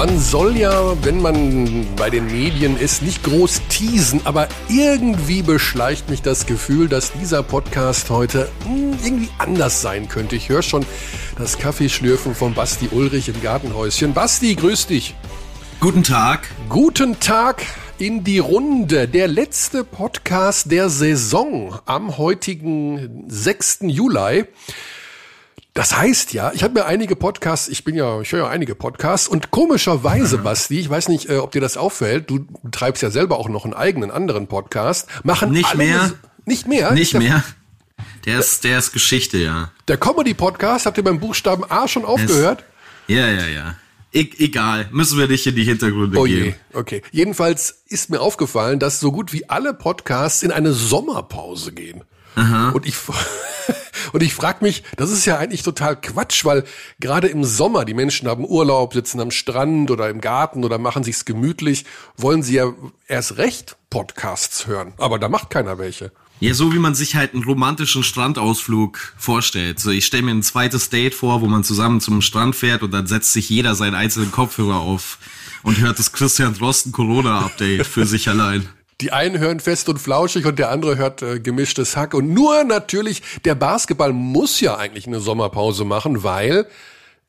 Man soll ja, wenn man bei den Medien ist, nicht groß teasen, aber irgendwie beschleicht mich das Gefühl, dass dieser Podcast heute mh, irgendwie anders sein könnte. Ich höre schon das Kaffeeschlürfen von Basti Ulrich im Gartenhäuschen. Basti, grüß dich. Guten Tag. Guten Tag in die Runde. Der letzte Podcast der Saison am heutigen 6. Juli. Das heißt ja, ich habe mir einige Podcasts, ich bin ja, ich höre ja einige Podcasts und komischerweise, Basti, ich weiß nicht, äh, ob dir das auffällt, du treibst ja selber auch noch einen eigenen anderen Podcast, machen Nicht alle mehr. nicht mehr, Nicht mehr. Der ist, der ist Geschichte, ja. Der Comedy Podcast, habt ihr beim Buchstaben A schon aufgehört? Ja, ja, ja. E egal, müssen wir nicht in die Hintergründe Oh gehen. je, okay. Jedenfalls ist mir aufgefallen, dass so gut wie alle Podcasts in eine Sommerpause gehen. Und ich und ich frage mich, das ist ja eigentlich total Quatsch, weil gerade im Sommer die Menschen haben Urlaub, sitzen am Strand oder im Garten oder machen sich's gemütlich, wollen sie ja erst recht Podcasts hören, aber da macht keiner welche. Ja, so wie man sich halt einen romantischen Strandausflug vorstellt. So, ich stelle mir ein zweites Date vor, wo man zusammen zum Strand fährt und dann setzt sich jeder seinen einzelnen Kopfhörer auf und hört das Christian Drosten Corona-Update für sich allein. Die einen hören fest und flauschig und der andere hört äh, gemischtes Hack. Und nur natürlich, der Basketball muss ja eigentlich eine Sommerpause machen, weil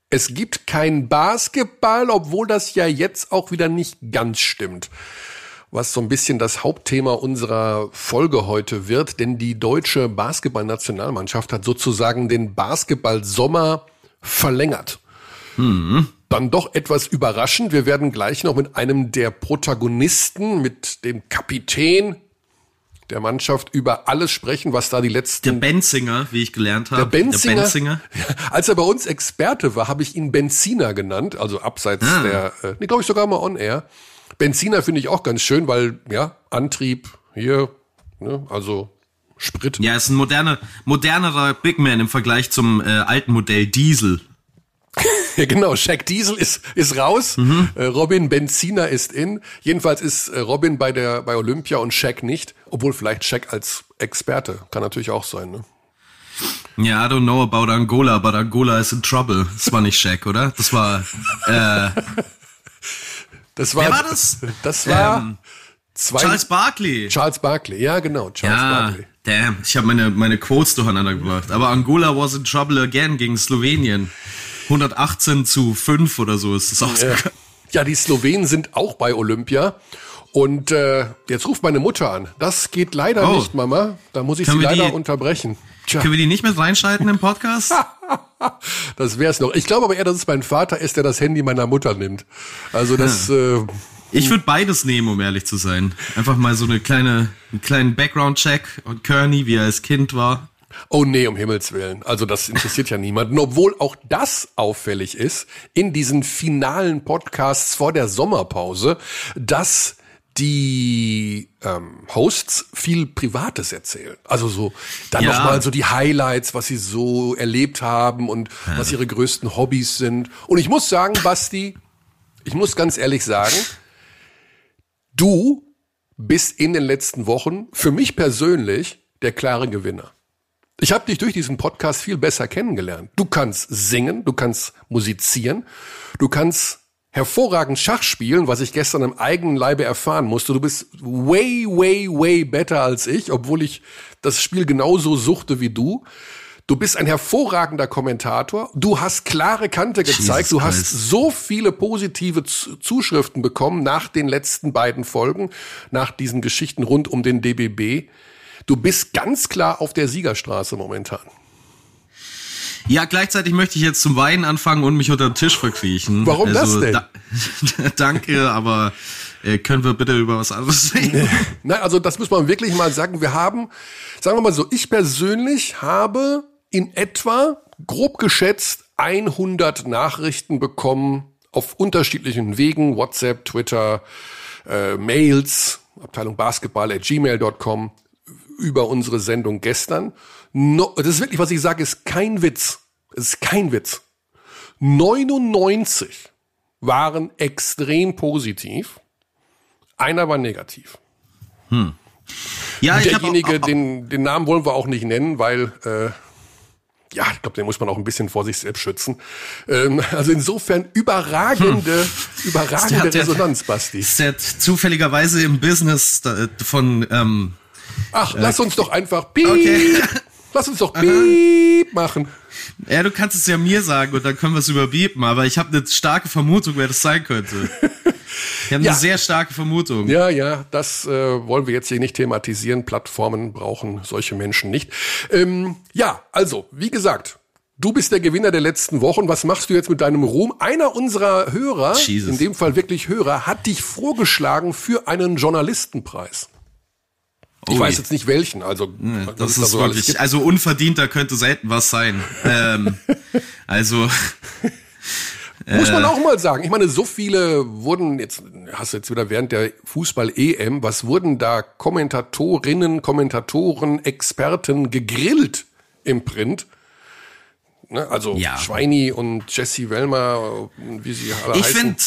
es gibt kein Basketball, obwohl das ja jetzt auch wieder nicht ganz stimmt. Was so ein bisschen das Hauptthema unserer Folge heute wird, denn die deutsche Basketballnationalmannschaft hat sozusagen den Basketball-Sommer verlängert dann doch etwas überraschend. Wir werden gleich noch mit einem der Protagonisten, mit dem Kapitän der Mannschaft über alles sprechen, was da die Der letzten Benzinger, wie ich gelernt habe. der Benzinger, Der Benzinger. als er bei uns Experte war, habe ich ihn Benziner genannt, also abseits Ah. der, äh, nee, glaube ich sogar mal on air. Benziner finde ich auch ganz schön, weil ja Antrieb hier, ne, also Sprit. Ja, ist ein moderner, modernerer Big Man im Vergleich zum äh, alten Modell Diesel. Ja, genau. Shaq Diesel ist, ist raus. Mhm. Äh, Robin Benziner ist in. Jedenfalls ist äh, Robin bei der, bei Olympia und Shaq nicht. Obwohl vielleicht Shaq als Experte. Kann natürlich auch sein, ne? Ja, I don't know about Angola, but Angola is in trouble. Das war nicht Shaq, oder? Das war, äh, Das war, Wer war das? Das war Ähm, zwei, Charles Barkley. Charles Barkley. Ja, genau. Charles Ja, Barkley. damn, ich habe meine, meine Quotes durcheinander gebracht. Aber Angola was in trouble again gegen Slowenien. 118 zu 5 oder so ist das ausgegangen. Ja, die Slowenen sind auch bei Olympia. Und äh, jetzt ruft meine Mutter an. Das geht leider Oh. nicht, Mama. Da muss ich Können sie leider die- unterbrechen. Tja, Können wir die nicht mit reinschalten im Podcast? das wär's noch. Ich glaube aber eher, dass es mein Vater ist, der das Handy meiner Mutter nimmt. Also das, äh, Ich würde beides nehmen, um ehrlich zu sein. Einfach mal so eine kleine, einen kleinen Background-Check und Kearney, wie er als Kind war. Oh nee, um Himmels Willen. Also das interessiert ja niemanden. Obwohl auch das auffällig ist in diesen finalen Podcasts vor der Sommerpause, dass die ähm, Hosts viel Privates erzählen. Also so dann Ja. noch mal so die Highlights, was sie so erlebt haben und was ihre größten Hobbys sind. Und ich muss sagen, Basti, ich muss ganz ehrlich sagen, du bist in den letzten Wochen für mich persönlich der klare Gewinner. Ich habe dich durch diesen Podcast viel besser kennengelernt. Du kannst singen, du kannst musizieren, du kannst hervorragend Schach spielen, was ich gestern im eigenen Leibe erfahren musste. Du bist way, way, way better als ich, obwohl ich das Spiel genauso suchte wie du. Du bist ein hervorragender Kommentator. Du hast klare Kante gezeigt. Jesus du hast Christ. so viele positive Zuschriften bekommen nach den letzten beiden Folgen, nach diesen Geschichten rund um den DBB. Du bist ganz klar auf der Siegerstraße momentan. Ja, gleichzeitig möchte ich jetzt zum Weinen anfangen und mich unter den Tisch verkriechen. Warum das denn? Da, danke, aber äh, können wir bitte über was anderes reden? Nein, also das muss man wirklich mal sagen. Wir haben, sagen wir mal so, ich persönlich habe in etwa, grob geschätzt, 100 Nachrichten bekommen auf unterschiedlichen Wegen, WhatsApp, Twitter, äh, Mails, Abteilung Basketball at gmail.com über unsere Sendung gestern. No, das ist wirklich, was ich sage, ist kein Witz. Es ist kein Witz. 99 waren extrem positiv. Einer war negativ. Ja, ich hab Derjenige, auch, den, den Namen wollen wir auch nicht nennen, weil äh, ja, ich glaube, den muss man auch ein bisschen vor sich selbst schützen. Ähm, also insofern überragende, hm. überragende der, Resonanz, Basti. Ist der zufälligerweise im Business von ähm, Ach, lass uns doch einfach piep. Okay. Lass uns doch piep machen. Ja, du kannst es ja mir sagen und dann können wir es überbieten, aber ich habe eine starke Vermutung, wer das sein könnte. Ich habe ja. eine sehr starke Vermutung. Ja, ja, das äh, wollen wir jetzt hier nicht thematisieren. Plattformen brauchen solche Menschen nicht. Ähm, ja, also, wie gesagt, Du bist der Gewinner der letzten Wochen. Was machst du jetzt mit deinem Ruhm? Einer unserer Hörer, Jesus. in dem Fall wirklich Hörer, hat dich vorgeschlagen für einen Journalistenpreis. Ich Ui. weiß jetzt nicht welchen, also hm, das ist da so wirklich, also unverdienter könnte selten was sein. ähm, also muss man äh. auch mal sagen. Ich meine, so viele wurden jetzt hast du jetzt wieder während der Fußball EM, was wurden da Kommentatorinnen, Kommentatoren, Experten gegrillt im Print? Ne? Also ja. Schweini und Jesse Wellmer, wie sie alle ich heißen. Ich finde,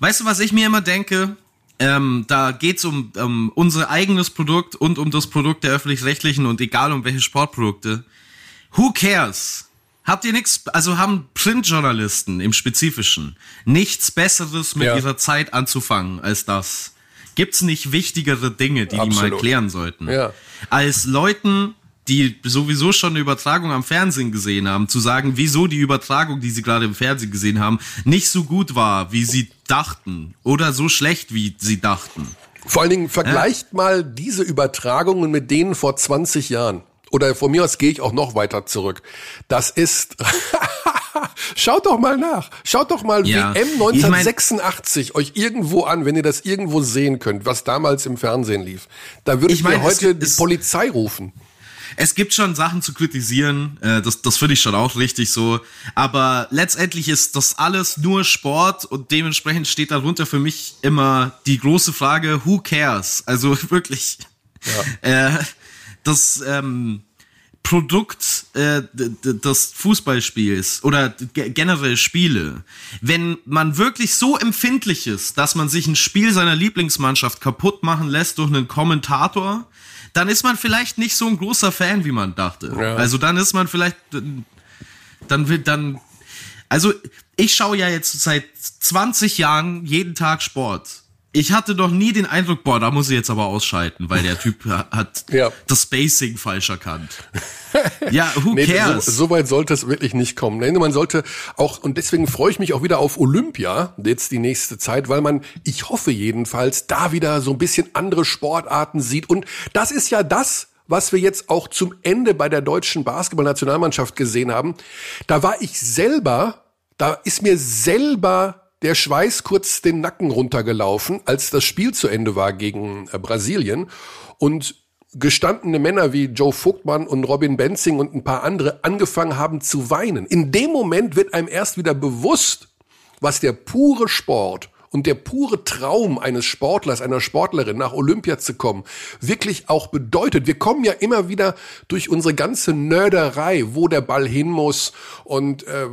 weißt du, was ich mir immer denke? Ähm, da geht's um, um unser eigenes Produkt und um das Produkt der öffentlich-rechtlichen und egal um welche Sportprodukte. Who cares? Habt ihr nichts, also haben Printjournalisten im Spezifischen nichts Besseres mit ja. ihrer Zeit anzufangen als das? Gibt's nicht wichtigere Dinge, die Absolut. die mal klären sollten? Ja. Als Leuten die sowieso schon eine Übertragung am Fernsehen gesehen haben, zu sagen, wieso die Übertragung, die sie gerade im Fernsehen gesehen haben, nicht so gut war, wie sie dachten oder so schlecht, wie sie dachten. Vor allen Dingen vergleicht ja. mal diese Übertragungen mit denen vor 20 Jahren. Oder von mir aus gehe ich auch noch weiter zurück. Das ist Schaut doch mal nach. Schaut doch mal ja. WM 1986 ich mein, euch irgendwo an, wenn ihr das irgendwo sehen könnt, was damals im Fernsehen lief. Da würde ich, ich mein, mir heute es, die Polizei rufen es gibt schon Sachen zu kritisieren, äh, das, das finde ich schon auch richtig so. Aber letztendlich ist das alles nur Sport und dementsprechend steht darunter für mich immer die große Frage, who cares? Also wirklich, ja. äh, das ähm, Produkt äh, des Fußballspiels oder generell Spiele, wenn man wirklich so empfindlich ist, dass man sich ein Spiel seiner Lieblingsmannschaft kaputt machen lässt durch einen Kommentator, dann ist man vielleicht nicht so ein großer Fan, wie man dachte. Ja. Also dann ist man vielleicht, dann wird dann, also ich schaue ja jetzt seit 20 Jahren jeden Tag Sport ich hatte noch nie den Eindruck, boah, da muss ich jetzt aber ausschalten, weil der Typ hat ja. das Spacing falsch erkannt. ja, who nee, cares? So, so, weit sollte es wirklich nicht kommen. Nee, man sollte auch, und deswegen freue ich mich auch wieder auf Olympia, jetzt die nächste Zeit, weil man, ich hoffe jedenfalls, da wieder so ein bisschen andere Sportarten sieht. Und das ist ja das, was wir jetzt auch zum Ende bei der deutschen Basketballnationalmannschaft gesehen haben. Da war ich selber, da ist mir selber der Schweiß kurz den Nacken runtergelaufen, als das Spiel zu Ende war gegen äh, Brasilien. Und gestandene Männer wie Joe Vogtmann und Robin Benzing und ein paar andere angefangen haben zu weinen. In dem Moment wird einem erst wieder bewusst, was der pure Sport und der pure Traum eines Sportlers, einer Sportlerin nach Olympia zu kommen, wirklich auch bedeutet. Wir kommen ja immer wieder durch unsere ganze Nörderei, wo der Ball hin muss und äh,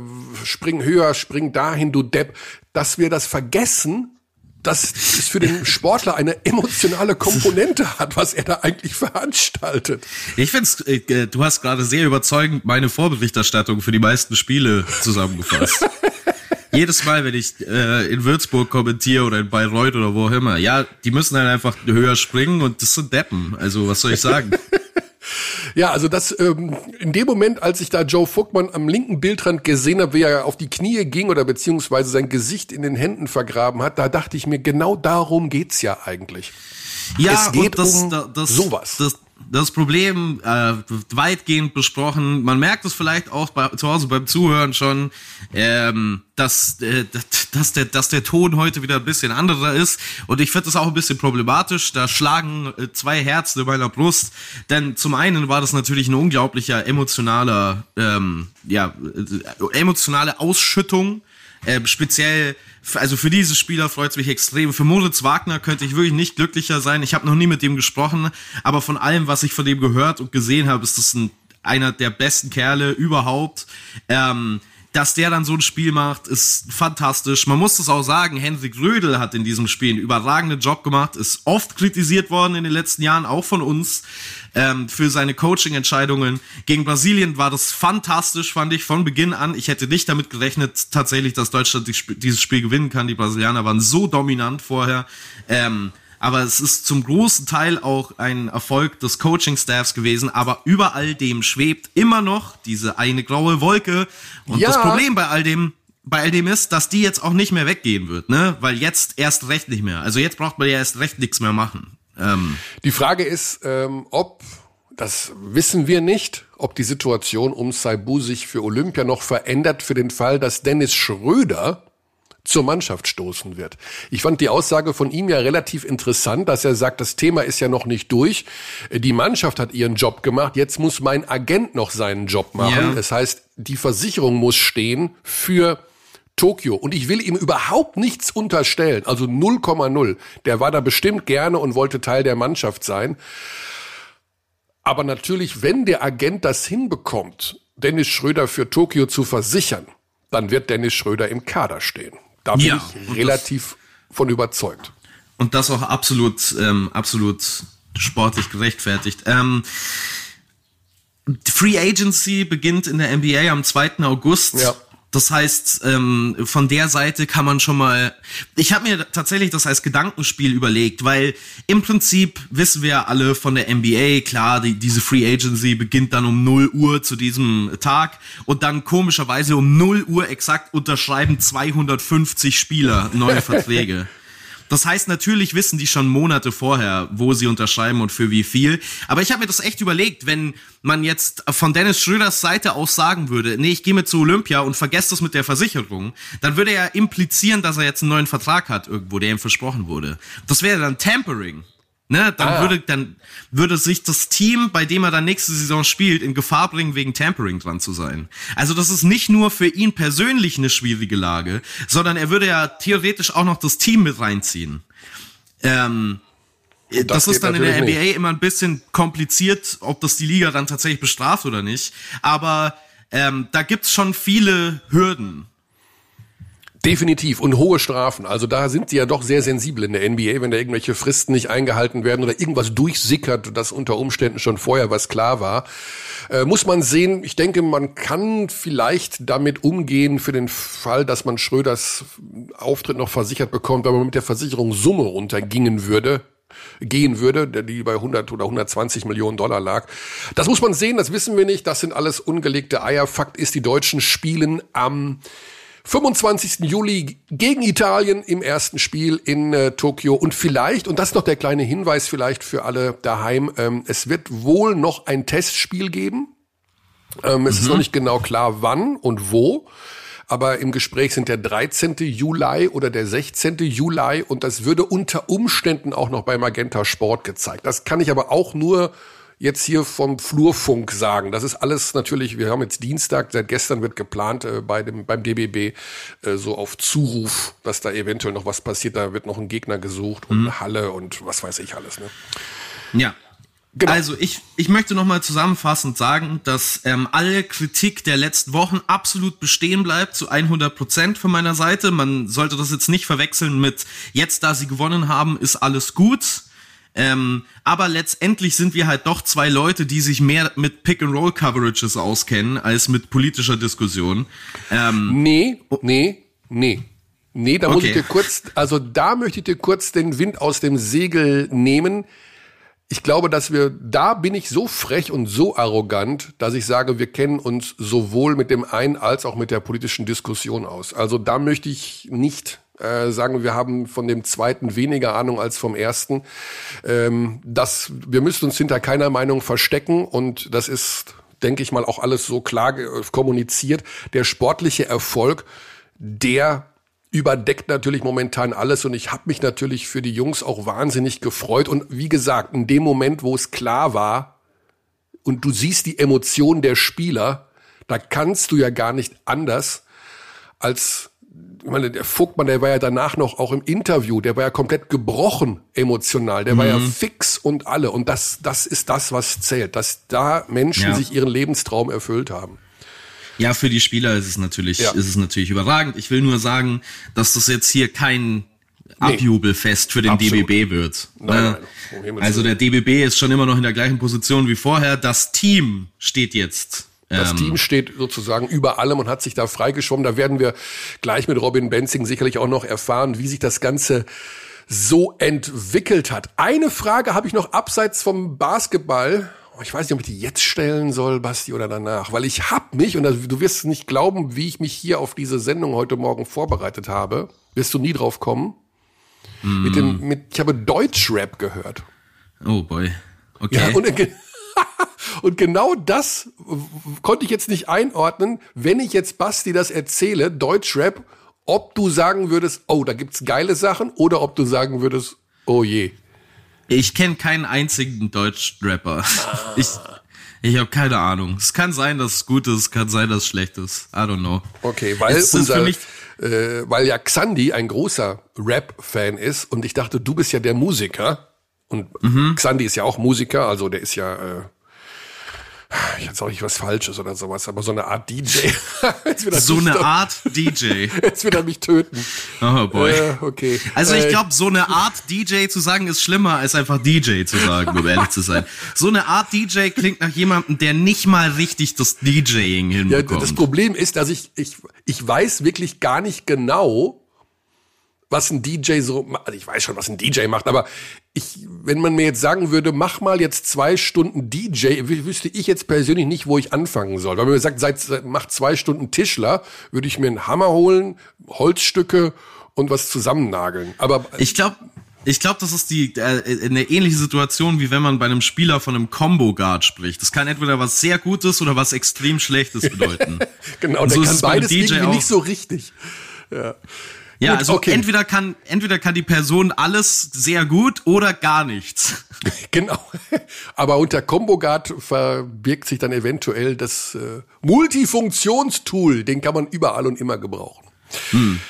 spring höher, spring dahin, du Depp, dass wir das vergessen, dass es für den Sportler eine emotionale Komponente hat, was er da eigentlich veranstaltet. Ich finde, äh, du hast gerade sehr überzeugend meine Vorberichterstattung für die meisten Spiele zusammengefasst. jedes Mal, wenn ich äh, in Würzburg kommentiere oder in Bayreuth oder wo auch immer, ja, die müssen halt einfach höher springen und das sind Deppen. Also was soll ich sagen? Ja, also das ähm, in dem Moment, als ich da Joe Vogtmann am linken Bildrand gesehen habe, wie er auf die Knie ging oder beziehungsweise sein Gesicht in den Händen vergraben hat, da dachte ich mir, genau darum geht's ja eigentlich. Ja, es geht das, um das, sowas. Das, das Problem äh, weitgehend besprochen. Man merkt es vielleicht auch bei, zu Hause beim Zuhören schon, ähm, dass, äh, dass, der, dass der Ton heute wieder ein bisschen anderer ist. Und ich finde das auch ein bisschen problematisch. Da schlagen äh, zwei Herzen in meiner Brust. Denn zum einen war das natürlich ein unglaublicher emotionaler, ähm, ja, äh, emotionale Ausschüttung. Äh, speziell also für diese Spieler freut es mich extrem. Für Moritz Wagner könnte ich wirklich nicht glücklicher sein. Ich habe noch nie mit dem gesprochen, aber von allem, was ich von dem gehört und gesehen habe, ist das ein, einer der besten Kerle überhaupt. Ähm, dass der dann so ein Spiel macht, ist fantastisch. Man muss es auch sagen, Hendrik Rödel hat in diesem Spiel einen überragenden Job gemacht, ist oft kritisiert worden in den letzten Jahren, auch von uns, ähm, für seine Coaching-Entscheidungen. Gegen Brasilien war das fantastisch, fand ich, von Beginn an. Ich hätte nicht damit gerechnet, tatsächlich, dass Deutschland dieses Spiel gewinnen kann. Die Brasilianer waren so dominant vorher. Ähm, aber es ist zum großen Teil auch ein Erfolg des Coaching-Staffs gewesen. Aber über all dem schwebt immer noch diese eine graue Wolke. Und ja. das Problem bei all dem, bei all dem ist, dass die jetzt auch nicht mehr weggehen wird, ne? Weil jetzt erst recht nicht mehr. Also jetzt braucht man ja erst recht nichts mehr machen. Ähm, die Frage ist, ähm, ob, das wissen wir nicht, ob die Situation um Saibu sich für Olympia noch verändert für den Fall, dass Dennis Schröder zur Mannschaft stoßen wird. Ich fand die Aussage von ihm ja relativ interessant, dass er sagt, das Thema ist ja noch nicht durch. Die Mannschaft hat ihren Job gemacht, jetzt muss mein Agent noch seinen Job machen. Ja. Das heißt, die Versicherung muss stehen für Tokio. Und ich will ihm überhaupt nichts unterstellen. Also 0,0. Der war da bestimmt gerne und wollte Teil der Mannschaft sein. Aber natürlich, wenn der Agent das hinbekommt, Dennis Schröder für Tokio zu versichern, dann wird Dennis Schröder im Kader stehen. Da bin ja, ich relativ von überzeugt. Und das auch absolut, ähm, absolut sportlich gerechtfertigt. Ähm, Free Agency beginnt in der NBA am 2. August. Ja. Das heißt, ähm, von der Seite kann man schon mal. Ich habe mir tatsächlich das als Gedankenspiel überlegt, weil im Prinzip wissen wir alle von der NBA, klar, die, diese Free Agency beginnt dann um 0 Uhr zu diesem Tag und dann komischerweise um 0 Uhr exakt unterschreiben 250 Spieler neue Verträge. Das heißt, natürlich wissen die schon Monate vorher, wo sie unterschreiben und für wie viel. Aber ich habe mir das echt überlegt, wenn man jetzt von Dennis Schröders Seite aus sagen würde, nee, ich gehe mit zu Olympia und vergesst das mit der Versicherung, dann würde er implizieren, dass er jetzt einen neuen Vertrag hat irgendwo, der ihm versprochen wurde. Das wäre dann Tampering. Ne, dann ah, würde dann würde sich das Team, bei dem er dann nächste Saison spielt, in Gefahr bringen, wegen Tampering dran zu sein. Also das ist nicht nur für ihn persönlich eine schwierige Lage, sondern er würde ja theoretisch auch noch das Team mit reinziehen. Ähm, das, das ist dann in der NBA nicht. immer ein bisschen kompliziert, ob das die Liga dann tatsächlich bestraft oder nicht. Aber ähm, da gibt's schon viele Hürden. Definitiv und hohe Strafen. Also da sind sie ja doch sehr sensibel in der NBA, wenn da irgendwelche Fristen nicht eingehalten werden oder irgendwas durchsickert, das unter Umständen schon vorher was klar war. Äh, muss man sehen. Ich denke, man kann vielleicht damit umgehen für den Fall, dass man Schröders Auftritt noch versichert bekommt, wenn man mit der Versicherung Summe runtergingen würde gehen würde, die bei 100 oder 120 Millionen Dollar lag. Das muss man sehen, das wissen wir nicht. Das sind alles ungelegte Eier. Fakt ist, die Deutschen spielen am 25. Juli gegen Italien im ersten Spiel in äh, Tokio und vielleicht, und das ist noch der kleine Hinweis vielleicht für alle daheim, ähm, es wird wohl noch ein Testspiel geben. Ähm, es mhm. ist noch nicht genau klar, wann und wo. Aber im Gespräch sind der 13. Juli oder der 16. Juli und das würde unter Umständen auch noch bei Magenta Sport gezeigt. Das kann ich aber auch nur jetzt hier vom Flurfunk sagen. Das ist alles natürlich, wir haben jetzt Dienstag, seit gestern wird geplant äh, bei dem, beim DBB äh, so auf Zuruf, dass da eventuell noch was passiert. Da wird noch ein Gegner gesucht und mhm. eine Halle und was weiß ich alles. Ne? Ja, Genau. Also ich, ich möchte nochmal zusammenfassend sagen, dass ähm, alle Kritik der letzten Wochen absolut bestehen bleibt, zu 100 Prozent von meiner Seite. Man sollte das jetzt nicht verwechseln mit, jetzt da sie gewonnen haben, ist alles gut. Ähm, aber letztendlich sind wir halt doch zwei Leute, die sich mehr mit Pick-and-Roll-Coverages auskennen, als mit politischer Diskussion. Ähm, nee, nee, nee. Nee, da okay. muss ich dir kurz, also da möchte ich dir kurz den Wind aus dem Segel nehmen. Ich glaube, dass wir, da bin ich so frech und so arrogant, dass ich sage, wir kennen uns sowohl mit dem einen als auch mit der politischen Diskussion aus. Also da möchte ich nicht äh, sagen, wir haben von dem zweiten weniger Ahnung als vom ersten. Ähm, das, wir müssen uns hinter keiner Meinung verstecken und das ist, denke ich mal, auch alles so klar kommuniziert. Der sportliche Erfolg, der überdeckt natürlich momentan alles und ich habe mich natürlich für die Jungs auch wahnsinnig gefreut und wie gesagt, in dem Moment, wo es klar war und du siehst die Emotionen der Spieler, da kannst du ja gar nicht anders als ich meine, der Vogtmann, der war ja danach noch auch im Interview, der war ja komplett gebrochen emotional, der mhm. war ja mhm. fix und alle. Und das, das ist das, was zählt, dass da Menschen ja. sich ihren Lebenstraum erfüllt haben. Ja, für die Spieler ist es natürlich, ja. ist es natürlich überragend. Ich will nur sagen, dass das jetzt hier kein Abjubelfest für den Absolut. DBB wird. Nein, ne? nein, also der DBB ist schon immer noch in der gleichen Position wie vorher. Das Team steht jetzt das ähm, Team steht sozusagen über allem und hat sich da freigeschwommen. Da werden wir gleich mit Robin Benzing sicherlich auch noch erfahren, wie sich das Ganze so entwickelt hat. Eine Frage habe ich noch abseits vom Basketball. Oh, ich weiß nicht, ob ich die jetzt stellen soll, Basti, oder danach. Weil ich hab mich, und du wirst nicht glauben, wie ich mich hier auf diese Sendung heute Morgen vorbereitet habe. Wirst du nie drauf kommen. Mm. Mit dem, mit, ich habe Deutschrap gehört. Oh boy. Okay. Ja, und, und genau das konnte ich jetzt nicht einordnen, wenn ich jetzt Basti das erzähle, Deutschrap, ob du sagen würdest, oh, da gibt's geile Sachen, oder ob du sagen würdest, oh je. Ich kenne keinen einzigen Deutsch-Rapper. Ah. Ich, ich habe keine Ahnung. Es kann sein, dass es gut ist, es kann sein, dass es schlecht ist. I don't know. Okay, weil es unser, äh, weil ja Xandi ein großer Rap-Fan ist und ich dachte, du bist ja der Musiker. Und mhm. Xandi ist ja auch Musiker, also der ist ja äh, jetzt auch nicht was Falsches oder sowas, aber so eine Art DJ. so eine doch, Art DJ. Jetzt wird er mich töten. Oh boy. Äh, okay. Also ich glaube, so eine Art DJ zu sagen ist schlimmer als einfach DJ zu sagen, um ehrlich zu sein. So eine Art DJ klingt nach jemandem, der nicht mal richtig das DJing hinbekommt. Ja, das Problem ist, dass ich, ich, ich weiß wirklich gar nicht genau, was ein DJ so, also ich weiß schon, was ein DJ macht, aber ich, wenn man mir jetzt sagen würde, mach mal jetzt zwei Stunden DJ, wüsste ich jetzt persönlich nicht, wo ich anfangen soll. Weil man mir sagt, seit, mach zwei Stunden Tischler, würde ich mir einen Hammer holen, Holzstücke und was zusammennageln. Aber ich glaube, ich glaube, das ist die äh, eine ähnliche Situation, wie wenn man bei einem Spieler von einem Combo Guard spricht. Das kann entweder was sehr Gutes oder was extrem Schlechtes bedeuten. genau, und der so kann beides irgendwie nicht so richtig. Ja. Ja, also okay. entweder kann entweder kann die Person alles sehr gut oder gar nichts. Genau. Aber unter ComboGuard verbirgt sich dann eventuell das äh, Multifunktionstool. Den kann man überall und immer gebrauchen. Hm.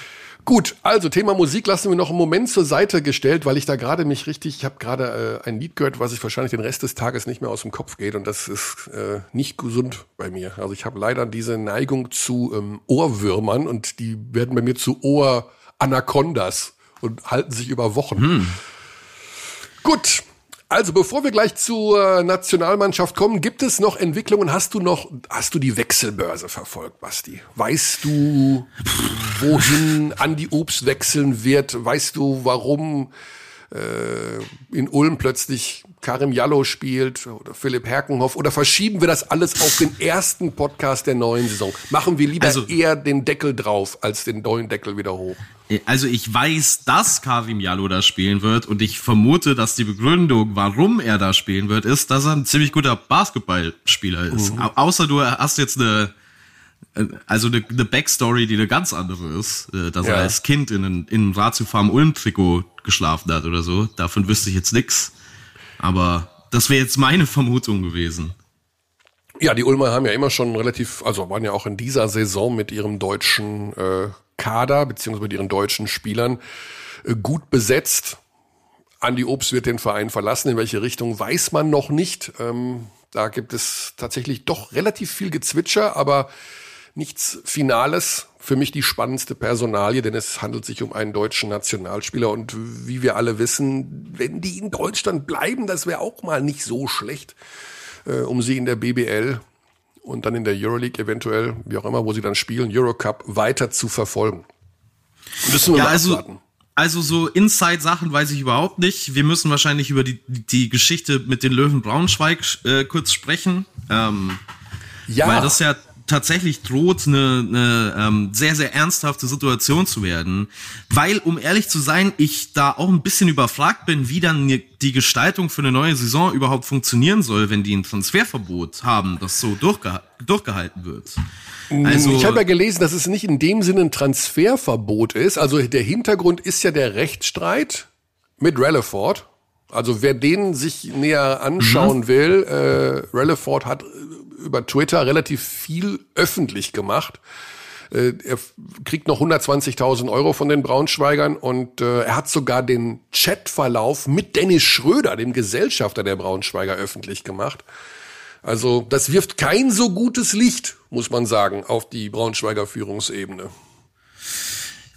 Gut, also Thema Musik lassen wir noch einen Moment zur Seite gestellt, weil ich da gerade mich richtig, ich habe gerade äh, ein Lied gehört, was ich wahrscheinlich den Rest des Tages nicht mehr aus dem Kopf geht und das ist äh, nicht gesund bei mir. Also ich habe leider diese Neigung zu ähm, Ohrwürmern und die werden bei mir zu Ohr Anacondas und halten sich über Wochen. Hm. Gut. Also bevor wir gleich zur Nationalmannschaft kommen, gibt es noch Entwicklungen? Hast du noch, hast du die Wechselbörse verfolgt, Basti? Weißt du, wohin Andi Obst wechseln wird? Weißt du, warum äh, in Ulm plötzlich Karim Jallo spielt oder Philipp Herkenhoff oder verschieben wir das alles auf den ersten Podcast der neuen Saison? Machen wir lieber also, eher den Deckel drauf als den neuen Deckel wieder hoch? Also ich weiß, dass Karim Jallo da spielen wird und ich vermute, dass die Begründung, warum er da spielen wird, ist, dass er ein ziemlich guter Basketballspieler ist. Mhm. Außer du hast jetzt eine also eine, eine Backstory, die eine ganz andere ist, äh, dass ja. er als Kind in, in einem Ratio Farm Ulm Trikot geschlafen hat oder so. Davon wüsste ich jetzt nix. Aber das wäre jetzt meine Vermutung gewesen. Ja, die Ulmer haben ja immer schon relativ, also waren ja auch in dieser Saison mit ihrem deutschen äh, Kader beziehungsweise mit ihren deutschen Spielern äh, gut besetzt. Andi Obst wird den Verein verlassen. In welche Richtung weiß man noch nicht. Ähm, da gibt es tatsächlich doch relativ viel Gezwitscher, aber nichts Finales. Für mich die spannendste Personalie, denn es handelt sich um einen deutschen Nationalspieler und wie wir alle wissen, wenn die in Deutschland bleiben, das wäre auch mal nicht so schlecht, äh, um sie in der BBL und dann in der Euroleague eventuell, wie auch immer, wo sie dann spielen, Eurocup weiter zu verfolgen. Müssen wir ja, mal also, abwarten. Also so Inside-Sachen weiß ich überhaupt nicht. Wir müssen wahrscheinlich über die, die Geschichte mit den Löwen Braunschweig äh, kurz sprechen. Ähm, ja. Weil das ja tatsächlich droht, eine, eine ähm, sehr, sehr ernsthafte Situation zu werden. Weil, um ehrlich zu sein, ich da auch ein bisschen überfragt bin, wie dann die Gestaltung für eine neue Saison überhaupt funktionieren soll, wenn die ein Transferverbot haben, das so durchgeha durchgehalten wird. Also, ich habe ja gelesen, dass es nicht in dem Sinne ein Transferverbot ist. Also der Hintergrund ist ja der Rechtsstreit mit Ralliford. Also wer den sich näher anschauen mhm. will, äh, Ralliford hat über Twitter relativ viel öffentlich gemacht. Äh, er kriegt noch 120.000 Euro von den Braunschweigern und äh, er hat sogar den Chatverlauf mit Dennis Schröder, dem Gesellschafter der Braunschweiger, öffentlich gemacht. Also das wirft kein so gutes Licht, muss man sagen, auf die Braunschweiger Führungsebene.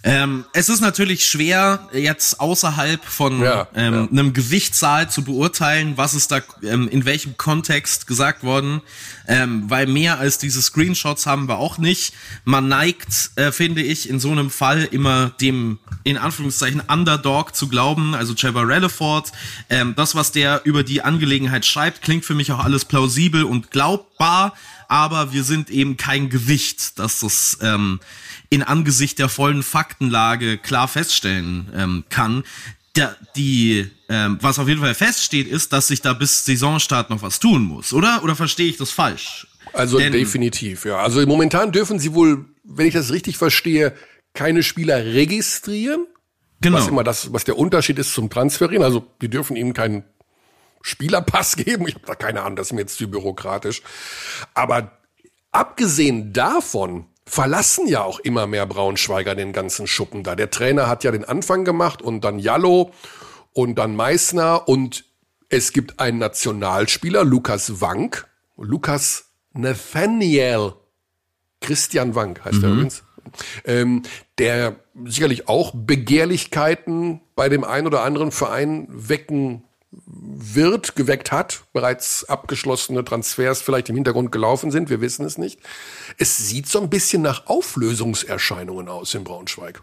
Ähm, es ist natürlich schwer, jetzt außerhalb von Ja, ähm, ja. einem Gewichtssaal zu beurteilen, was ist da ähm, in welchem Kontext gesagt worden, ähm, weil mehr als diese Screenshots haben wir auch nicht. Man neigt, äh, finde ich, in so einem Fall immer dem in Anführungszeichen Underdog zu glauben, also Trevor Relleford. Ähm, das, was der über die Angelegenheit schreibt, klingt für mich auch alles plausibel und glaubbar, aber wir sind eben kein Gewicht, dass das ähm, in Angesicht der vollen Faktenlage klar feststellen ähm, kann. Der, die, ähm, was auf jeden Fall feststeht, ist, dass sich da bis Saisonstart noch was tun muss, oder? Oder verstehe ich das falsch? Also Denn- definitiv, ja. Also momentan dürfen sie wohl, wenn ich das richtig verstehe, keine Spieler registrieren. Genau. Was immer das, was der Unterschied ist zum Transferieren. Also die dürfen ihm keinen Spielerpass geben. Ich habe da keine Ahnung, das ist mir jetzt zu bürokratisch. Aber abgesehen davon verlassen ja auch immer mehr Braunschweiger den ganzen Schuppen da. Der Trainer hat ja den Anfang gemacht und dann Jallo und dann Meißner und es gibt einen Nationalspieler, Lukas Wank, Lukas Nathaniel Christian Wank heißt er übrigens. Ähm, der sicherlich auch Begehrlichkeiten bei dem einen oder anderen Verein wecken wird, geweckt hat, bereits abgeschlossene Transfers vielleicht im Hintergrund gelaufen sind, wir wissen es nicht. Es sieht so ein bisschen nach Auflösungserscheinungen aus in Braunschweig.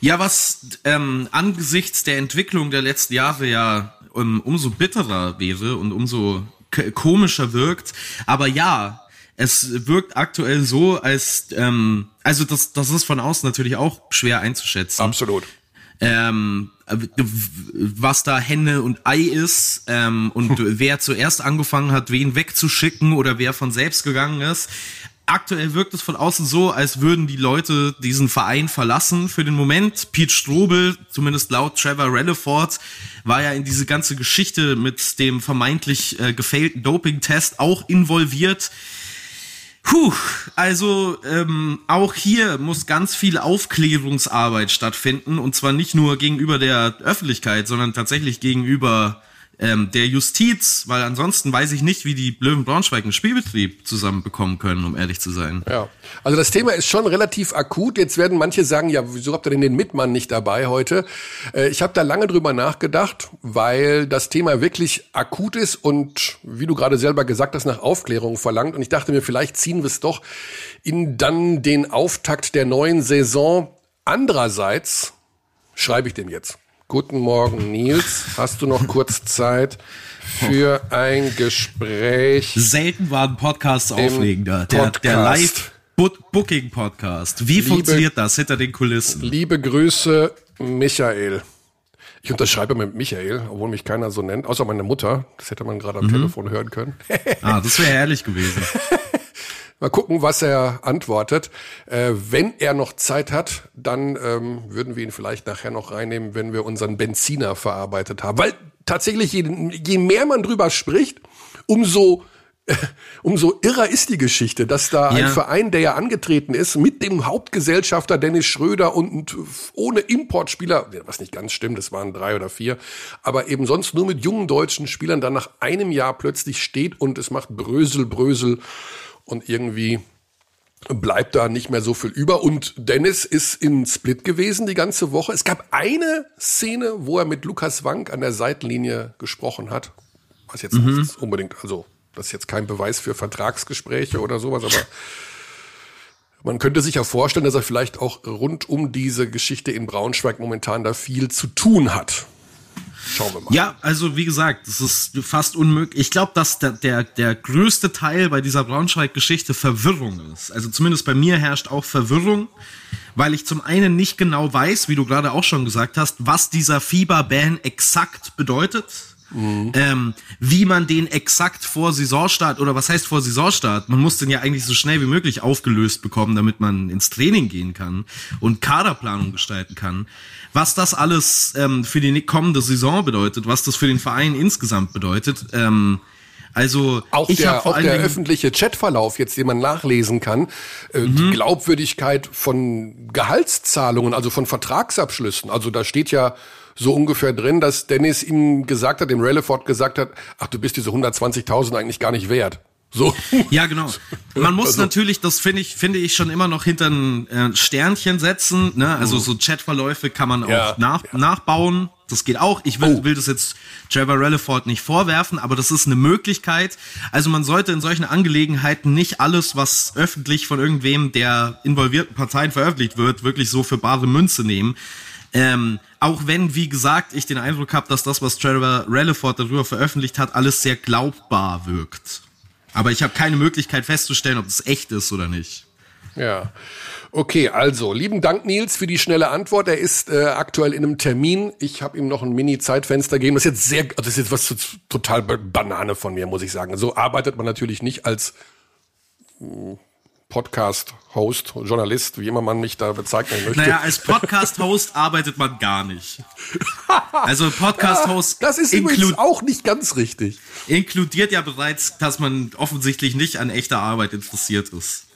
Ja, was ähm, angesichts der Entwicklung der letzten Jahre ja um, umso bitterer wäre und umso komischer wirkt. Aber ja, es wirkt aktuell so, als ähm, also das, das ist von außen natürlich auch schwer einzuschätzen. Absolut. Ähm, was da Henne und Ei ist ähm, und wer zuerst angefangen hat, wen wegzuschicken oder wer von selbst gegangen ist. Aktuell wirkt es von außen so, als würden die Leute diesen Verein verlassen für den Moment. Pete Strobel, zumindest laut Trevor Relleford, war ja in diese ganze Geschichte mit dem vermeintlich äh, gefällten Doping-Test auch involviert. Puh, also ähm, auch hier muss ganz viel Aufklärungsarbeit stattfinden. Und zwar nicht nur gegenüber der Öffentlichkeit, sondern tatsächlich gegenüber ähm, der Justiz, weil ansonsten weiß ich nicht, wie die Löwen Braunschweig einen Spielbetrieb zusammenbekommen können, um ehrlich zu sein. Ja, also das Thema ist schon relativ akut. Jetzt werden manche sagen, ja, wieso habt ihr denn den Mitmann nicht dabei heute? Äh, ich habe da lange drüber nachgedacht, weil das Thema wirklich akut ist und, wie du gerade selber gesagt hast, nach Aufklärung verlangt. Und ich dachte mir, vielleicht ziehen wir es doch in dann den Auftakt der neuen Saison. Andererseits schreibe ich dem jetzt. Guten Morgen, Nils. Hast du noch kurz Zeit für ein Gespräch? Selten waren Podcasts aufregender. Der, der Podcast. Live-Booking-Podcast. Wie funktioniert das hinter den Kulissen? Liebe Grüße, Michael. Ich unterschreibe mit Michael, obwohl mich keiner so nennt, außer meine Mutter. Das hätte man gerade am Telefon hören können. Ah, das wäre herrlich gewesen. Mal gucken, was er antwortet. Äh, wenn er noch Zeit hat, dann ähm, würden wir ihn vielleicht nachher noch reinnehmen, wenn wir unseren Benziner verarbeitet haben. Weil tatsächlich, je, je mehr man drüber spricht, umso umso irrer ist die Geschichte, dass da Ja. ein Verein, der ja angetreten ist, mit dem Hauptgesellschafter Dennis Schröder und ohne Importspieler, was nicht ganz stimmt, es waren drei oder vier, aber eben sonst nur mit jungen deutschen Spielern dann nach einem Jahr plötzlich steht und es macht Brösel, Brösel und irgendwie bleibt da nicht mehr so viel über. Und Dennis ist in Split gewesen die ganze Woche. Es gab eine Szene, wo er mit Lukas Wank an der Seitenlinie gesprochen hat. Was jetzt nicht unbedingt, also das ist jetzt kein Beweis für Vertragsgespräche oder sowas, aber man könnte sich ja vorstellen, dass er vielleicht auch rund um diese Geschichte in Braunschweig momentan da viel zu tun hat. Schauen wir mal. Ja, also wie gesagt, es ist fast unmöglich. Ich glaube, dass der, der, der größte Teil bei dieser Braunschweig-Geschichte Verwirrung ist. Also zumindest bei mir herrscht auch Verwirrung, weil ich zum einen nicht genau weiß, wie du gerade auch schon gesagt hast, was dieser Fieber-Ban exakt bedeutet. Ähm, wie man den exakt vor Saisonstart oder was heißt vor Saisonstart? Man muss den ja eigentlich so schnell wie möglich aufgelöst bekommen, damit man ins Training gehen kann und Kaderplanung gestalten kann. Was das alles ähm, für die kommende Saison bedeutet, was das für den Verein insgesamt bedeutet, ähm, Also auch ich der, vor auch der öffentliche Chatverlauf, jetzt den man nachlesen kann, äh, Mhm. die Glaubwürdigkeit von Gehaltszahlungen, also von Vertragsabschlüssen. Also da steht ja so ungefähr drin, dass Dennis ihm gesagt hat, dem Ralliford gesagt hat, ach, du bist diese 120.000 eigentlich gar nicht wert. So. Ja, genau. Man muss Also- natürlich, das finde ich, finde ich schon immer noch hinter ein äh, Sternchen setzen. Ne? Also so Chatverläufe kann man Mhm. Ja, auch nach, nachbauen. Das geht auch. Ich will, Oh. will das jetzt Trevor Ralliford nicht vorwerfen, aber das ist eine Möglichkeit. Also man sollte in solchen Angelegenheiten nicht alles, was öffentlich von irgendwem der involvierten Parteien veröffentlicht wird, wirklich so für bare Münze nehmen. Ähm, auch wenn, wie gesagt, ich den Eindruck habe, dass das, was Trevor Ralliford darüber veröffentlicht hat, alles sehr glaubbar wirkt. Aber ich habe keine Möglichkeit festzustellen, ob es echt ist oder nicht. Ja. Okay, also, lieben Dank, Nils, für die schnelle Antwort. Er ist äh, aktuell in einem Termin. Ich habe ihm noch ein Mini-Zeitfenster gegeben. Das ist jetzt sehr, also das ist jetzt was total Ba- Banane von mir, muss ich sagen. So arbeitet man natürlich nicht als Podcast-Host, Journalist, wie immer man mich da bezeichnen möchte. Naja, als Podcast-Host arbeitet man gar nicht. Also Podcast-Host das ist übrigens auch nicht ganz richtig. inkludiert ja bereits, dass man offensichtlich nicht an echter Arbeit interessiert ist.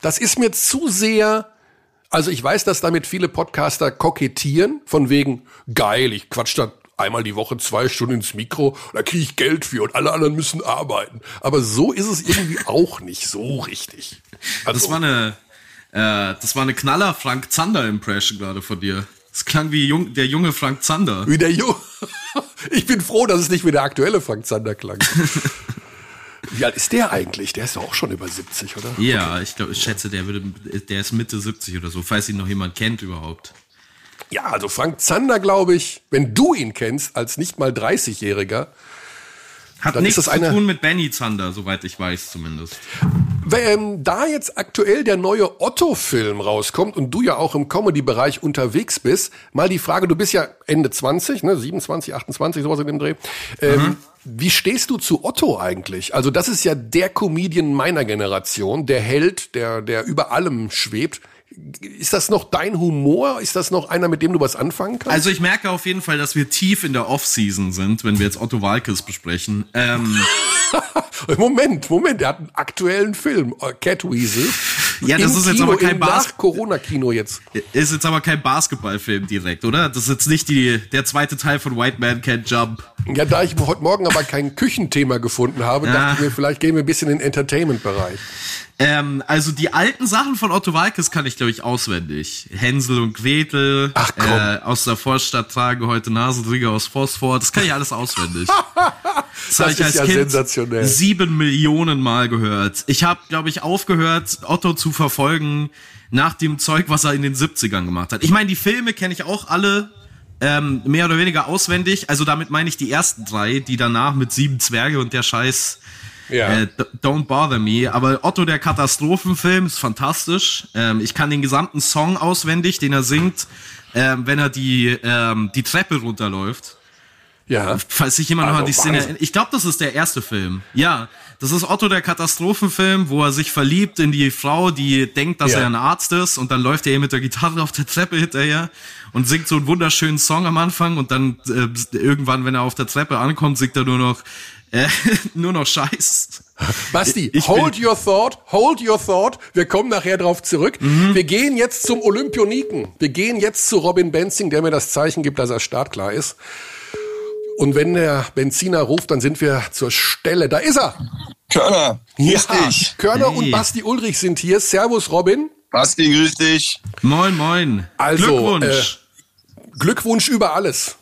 Das ist mir zu sehr. Also ich weiß, dass damit viele Podcaster kokettieren, von wegen geil, ich quatsch da einmal die Woche zwei Stunden ins Mikro, da kriege ich Geld für und alle anderen müssen arbeiten. Aber so ist es irgendwie auch nicht so richtig. Also, Das war eine, äh, das war eine Knaller Frank Zander Impression gerade von dir. Das klang wie jung, der junge Frank Zander. wie der Ju Ich bin froh, dass es nicht wie der aktuelle Frank Zander klang. Wie alt ist der eigentlich? Der ist doch auch schon über 70, oder? Ja, ich glaube, ich schätze, der würde, der ist Mitte 70 oder so, falls ihn noch jemand kennt überhaupt. Ja, also Frank Zander, glaube ich, wenn du ihn kennst, als nicht mal 30-Jähriger, Hat Dann ist nichts das zu eine- tun mit Benny Zander, soweit ich weiß zumindest. Wenn da jetzt aktuell der neue Otto-Film rauskommt und du ja auch im Comedy-Bereich unterwegs bist, mal die Frage, du bist ja Ende 20, ne, 27, 28, sowas in dem Dreh. Ähm, Wie stehst du zu Otto eigentlich? Also das ist ja der Comedian meiner Generation, der Held, der, der über allem schwebt. Ist das noch dein Humor? Ist das noch einer, mit dem du was anfangen kannst? Also ich merke auf jeden Fall, dass wir tief in der Off-Season sind, wenn wir jetzt Otto Walkes besprechen. Ähm, Moment, Moment, der hat einen aktuellen Film, äh, Catweasel. Ja, das Im ist jetzt Kino, aber kein Nach-Corona-Kino jetzt. ist jetzt aber kein Basketballfilm direkt, oder? Das ist jetzt nicht die, der zweite Teil von White Man Can't Jump. Ja, da ich heute Morgen aber kein Küchenthema gefunden habe, dachte ich mir, vielleicht gehen wir ein bisschen in den Entertainment-Bereich. Ähm, also die alten Sachen von Otto Walkes kann ich, glaube ich, auswendig. Hänsel und Gretel, Ach, komm. Äh, aus der Vorstadt trage heute Nasenringe aus Phosphor, das kann ich alles auswendig. Das, Das ist ja sensationell. sieben Millionen Mal gehört. Ich habe, glaube ich, aufgehört, Otto zu verfolgen nach dem Zeug, was er in den 70ern gemacht hat. Ich meine, die Filme kenne ich auch alle ähm, mehr oder weniger auswendig. Also damit meine ich die ersten drei, die danach mit Sieben Zwerge und der Scheiß Ja. äh, Don't Bother Me. Aber Otto, der Katastrophenfilm, ist fantastisch. Ähm, ich kann den gesamten Song auswendig, den er singt, ähm, wenn er die, ähm, die Treppe runterläuft. Ja. Falls sich jemand noch Also an die Szene erinnert. Ich glaube, das ist der erste Film. Ja, das ist Otto der Katastrophenfilm, wo er sich verliebt in die Frau, die denkt, dass Ja. er ein Arzt ist und dann läuft er ihr mit der Gitarre auf der Treppe hinterher und singt so einen wunderschönen Song am Anfang und dann äh, irgendwann, wenn er auf der Treppe ankommt, singt er nur noch äh, nur noch Scheiß. Basti, Ich hold your thought, hold your thought. Wir kommen nachher drauf zurück. Mhm. Wir gehen jetzt zum Olympioniken. Wir gehen jetzt zu Robin Benzing, der mir das Zeichen gibt, dass er startklar ist. Und wenn der Benziner ruft, dann sind wir zur Stelle. Da ist er. Körner, Ja, dich. Körner Hey. und Basti Ulrich sind hier. Servus, Robin. Basti, grüß dich. Moin, moin. Also, Glückwunsch. Glückwunsch über alles.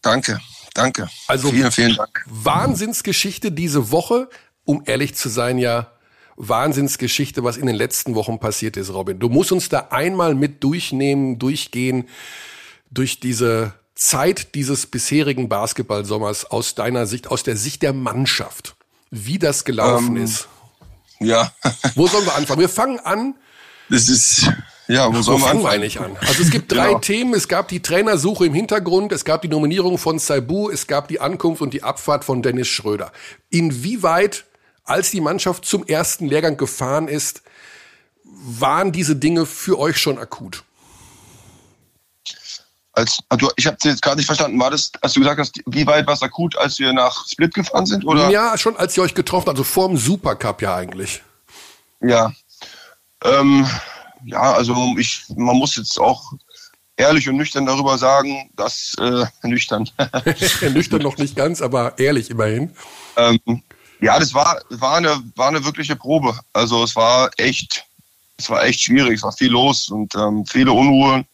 Danke, danke. Also- vielen, vielen Dank. Wahnsinnsgeschichte diese Woche. Um ehrlich zu sein, ja, Wahnsinnsgeschichte, was in den letzten Wochen passiert ist, Robin. Du musst uns da einmal mit durchnehmen, durchgehen, durch diese Zeit dieses bisherigen Basketballsommers aus deiner Sicht, aus der Sicht der Mannschaft. Wie das gelaufen Ähm, ist. Ja, Wo sollen wir anfangen? Wir fangen an. das ist, ja, wo sollen wir fangen wir anfangen? eigentlich an? Also es gibt drei Genau. Themen. Es gab die Trainersuche im Hintergrund, es gab die Nominierung von Saibu, es gab die Ankunft und die Abfahrt von Dennis Schröder. Inwieweit, als die Mannschaft zum ersten Lehrgang gefahren ist, waren diese Dinge für euch schon akut? Als, also ich habe jetzt gar nicht verstanden. War das, als du gesagt hast, wie weit war es akut, als wir nach Split gefahren sind? Oder? Ja, schon als ihr euch getroffen, also vorm Supercup ja eigentlich. Ja. Ähm, ja, also ich, man muss jetzt auch ehrlich und nüchtern darüber sagen, dass äh, nüchtern. nüchtern noch nicht ganz, aber ehrlich immerhin. Ähm, ja, das war, war, eine, war eine wirkliche Probe. Also es war echt, es war echt schwierig, es war viel los und ähm, viele Unruhen.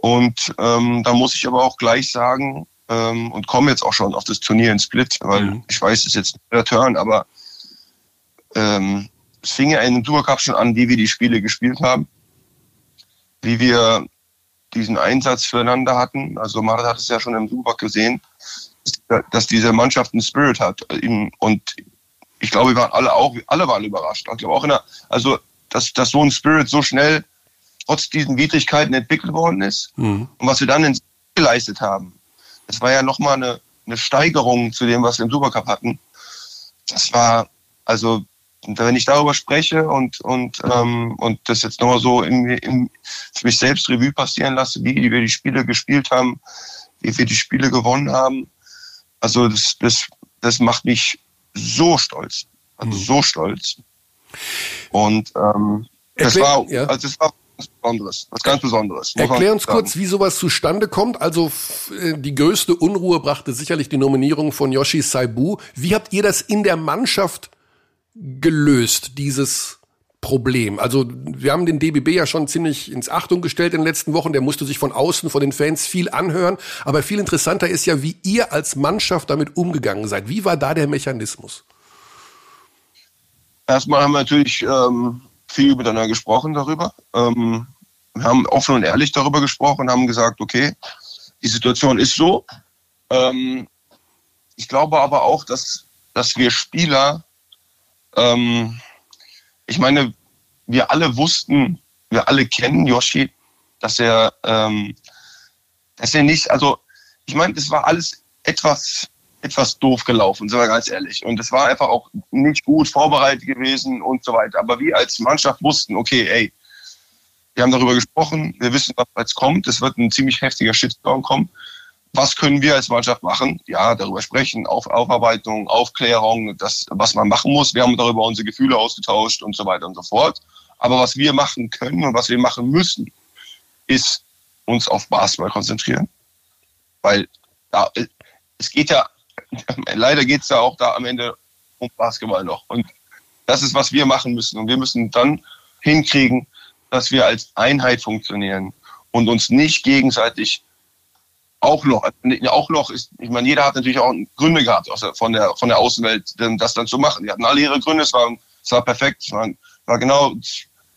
Und ähm, da muss ich aber auch gleich sagen, ähm, und komme jetzt auch schon auf das Turnier in Split, weil mhm. ich weiß, es ist jetzt der Turn, aber ähm, es fing ja in dem Supercup schon an, wie wir die Spiele gespielt haben, wie wir diesen Einsatz füreinander hatten. Also Marit hat es ja schon im Supercup gesehen, dass diese Mannschaft einen Spirit hat. Und ich glaube, wir waren alle auch, alle waren überrascht. Ich glaube auch in der, also, dass, dass so ein Spirit so schnell trotz diesen Widrigkeiten entwickelt worden ist. Mhm. Und was wir dann geleistet haben, das war ja nochmal eine, eine Steigerung zu dem, was wir im Supercup hatten. Das war, also, wenn ich darüber spreche und, und, ähm, und das jetzt nochmal so in, in, für mich selbst Revue passieren lasse, wie wir die Spiele gespielt haben, wie wir die Spiele gewonnen haben, also das, das, das macht mich so stolz. Also mhm. so stolz. Und ähm, das, Erklär, war, ja. also das war was Besonderes, was ganz Besonderes. Erklär uns kurz, wie sowas zustande kommt. Also äh, die größte Unruhe brachte sicherlich die Nominierung von Yoshi Saibu. Wie habt ihr das in der Mannschaft gelöst, dieses Problem? Also wir haben den DBB ja schon ziemlich ins Achtung gestellt in den letzten Wochen. Der musste sich von außen, von den Fans viel anhören. Aber viel interessanter ist ja, wie ihr als Mannschaft damit umgegangen seid. Wie war da der Mechanismus? Erstmal haben wir natürlich ähm, viel miteinander gesprochen darüber. Ähm, wir haben offen und ehrlich darüber gesprochen und haben gesagt, okay, die Situation ist so. Ähm, ich glaube aber auch, dass, dass wir Spieler, ähm, ich meine, wir alle wussten, wir alle kennen Yoshi, dass er, ähm, dass er nicht, also ich meine, das war alles etwas etwas doof gelaufen, sind wir ganz ehrlich. Und es war einfach auch nicht gut vorbereitet gewesen und so weiter. Aber wir als Mannschaft wussten, okay, ey, wir haben darüber gesprochen, wir wissen, was jetzt kommt. Es wird ein ziemlich heftiger Shitstorm kommen. Was können wir als Mannschaft machen? Ja, darüber sprechen, Auf, Aufarbeitung, Aufklärung, das, was man machen muss. Wir haben darüber unsere Gefühle ausgetauscht und so weiter und so fort. Aber was wir machen können und was wir machen müssen, ist uns auf Basketball konzentrieren. Weil da, es geht ja leider geht es ja auch da am Ende um Basketball noch. Und das ist, was wir machen müssen. Und wir müssen dann hinkriegen, dass wir als Einheit funktionieren und uns nicht gegenseitig auch noch, auch noch ist, ich meine, jeder hat natürlich auch Gründe gehabt von der, von der Außenwelt, das dann zu machen. Die hatten alle ihre Gründe, es war, es war perfekt, es war, war genau,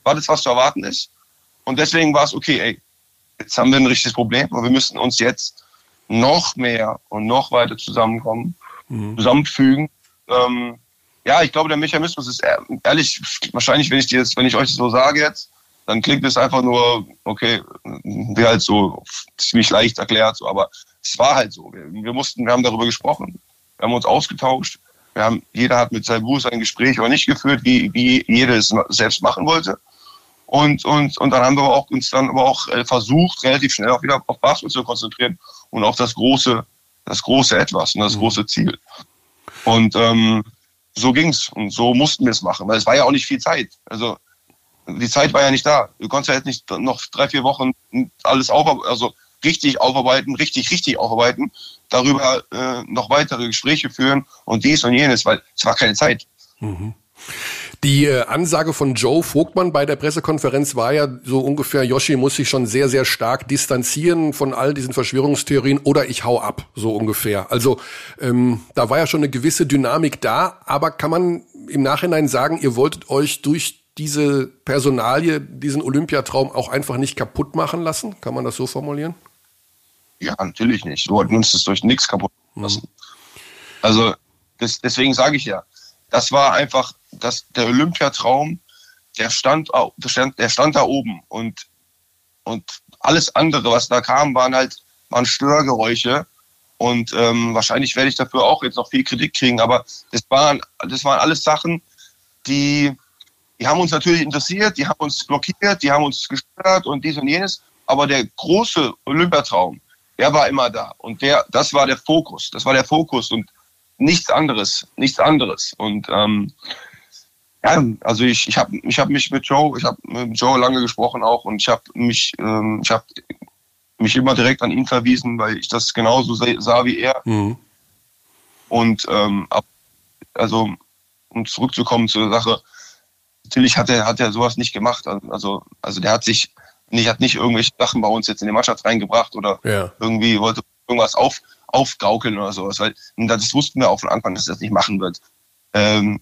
war das, was zu erwarten ist. Und deswegen war es okay, ey, jetzt haben wir ein richtiges Problem, aber wir müssen uns jetzt noch mehr und noch weiter zusammenkommen, mhm. zusammenfügen. Ähm, ja, ich glaube, der Mechanismus ist ehrlich, wahrscheinlich, wenn ich dir jetzt, wenn ich euch das so sage jetzt, dann klingt es einfach nur, okay, wäre halt so ziemlich leicht erklärt, so, aber es war halt so. Wir, wir, mussten, wir haben darüber gesprochen, wir haben uns ausgetauscht, wir haben, jeder hat mit seinem Bruder ein Gespräch aber nicht geführt, wie, wie jeder es selbst machen wollte. Und, und, und dann haben wir auch, uns dann aber auch äh, versucht, relativ schnell auch wieder auf Basketball zu konzentrieren und auch das große, das große Etwas und das mhm. große Ziel. Und ähm, so ging's und so mussten wir es machen, weil es war ja auch nicht viel Zeit. Also die Zeit war ja nicht da. Du konntest ja jetzt nicht noch drei, vier Wochen alles aufarbeiten, also richtig aufarbeiten, richtig, richtig aufarbeiten, darüber äh, noch weitere Gespräche führen und dies und jenes, weil es war keine Zeit. Mhm. Die äh, Ansage von Joe Vogtmann bei der Pressekonferenz war ja so ungefähr, Yoshi muss sich schon sehr, sehr stark distanzieren von all diesen Verschwörungstheorien oder ich hau ab, so ungefähr. Also ähm, da war ja schon eine gewisse Dynamik da, aber kann man im Nachhinein sagen, ihr wolltet euch durch diese Personalie, diesen Olympiatraum auch einfach nicht kaputt machen lassen? Kann man das so formulieren? Ja, natürlich nicht. Wir wollten uns das durch nichts kaputt lassen. Mhm. Also das, deswegen sage ich ja, das war einfach dass der Olympiatraum, der stand, der stand, der stand da oben und, und alles andere, was da kam, waren halt waren Störgeräusche. Und ähm, wahrscheinlich werde ich dafür auch jetzt noch viel Kritik kriegen, aber das waren, das waren alles Sachen, die, die haben uns natürlich interessiert, die haben uns blockiert, die haben uns gestört und dies und jenes. aber der große Olympiatraum, der war immer da. Und der, das war der Fokus. Das war der Fokus und nichts anderes, nichts anderes. Und ähm, ja, also ich, ich habe ich hab mich mit Joe, ich habe mit Joe lange gesprochen auch und ich habe mich, ähm, ich habe mich immer direkt an ihn verwiesen, weil ich das genauso sah wie er. Mhm. Und ähm, also um zurückzukommen zur Sache, natürlich hat er, hat er sowas nicht gemacht. Also, also der hat sich nicht, hat nicht irgendwelche Sachen bei uns jetzt in die Mannschaft reingebracht oder ja. irgendwie wollte irgendwas auf, aufgaukeln oder sowas. Weil das wussten wir auch von Anfang, dass er das nicht machen wird. Ähm,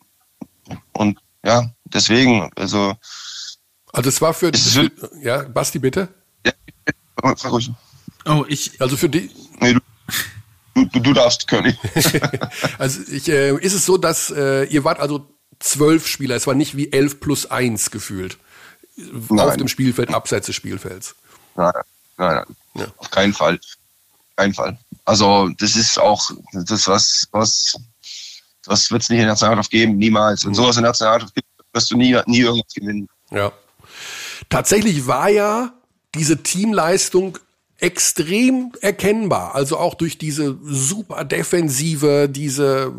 und ja, deswegen, also. Also es war für, für ja, Basti, bitte. Ja, sag ruhig. Oh, ich. Also für die. Nee, du, du, du darfst, König. also ich, äh, ist es so, dass äh, ihr wart also zwölf Spieler, es war nicht wie elf plus eins gefühlt. Nein. Auf dem Spielfeld, abseits des Spielfelds. Nein, nein, nein. Ja. Auf keinen Fall. Keinen Fall. Also das ist auch das, was, was, was wird es nicht in der Nationalmannschaft geben, niemals. Wenn mhm. sowas in der Nationalmannschaft gibt, wirst du nie, nie irgendwas gewinnen. Ja. Tatsächlich war ja diese Teamleistung extrem erkennbar. Also auch durch diese super Defensive, diese,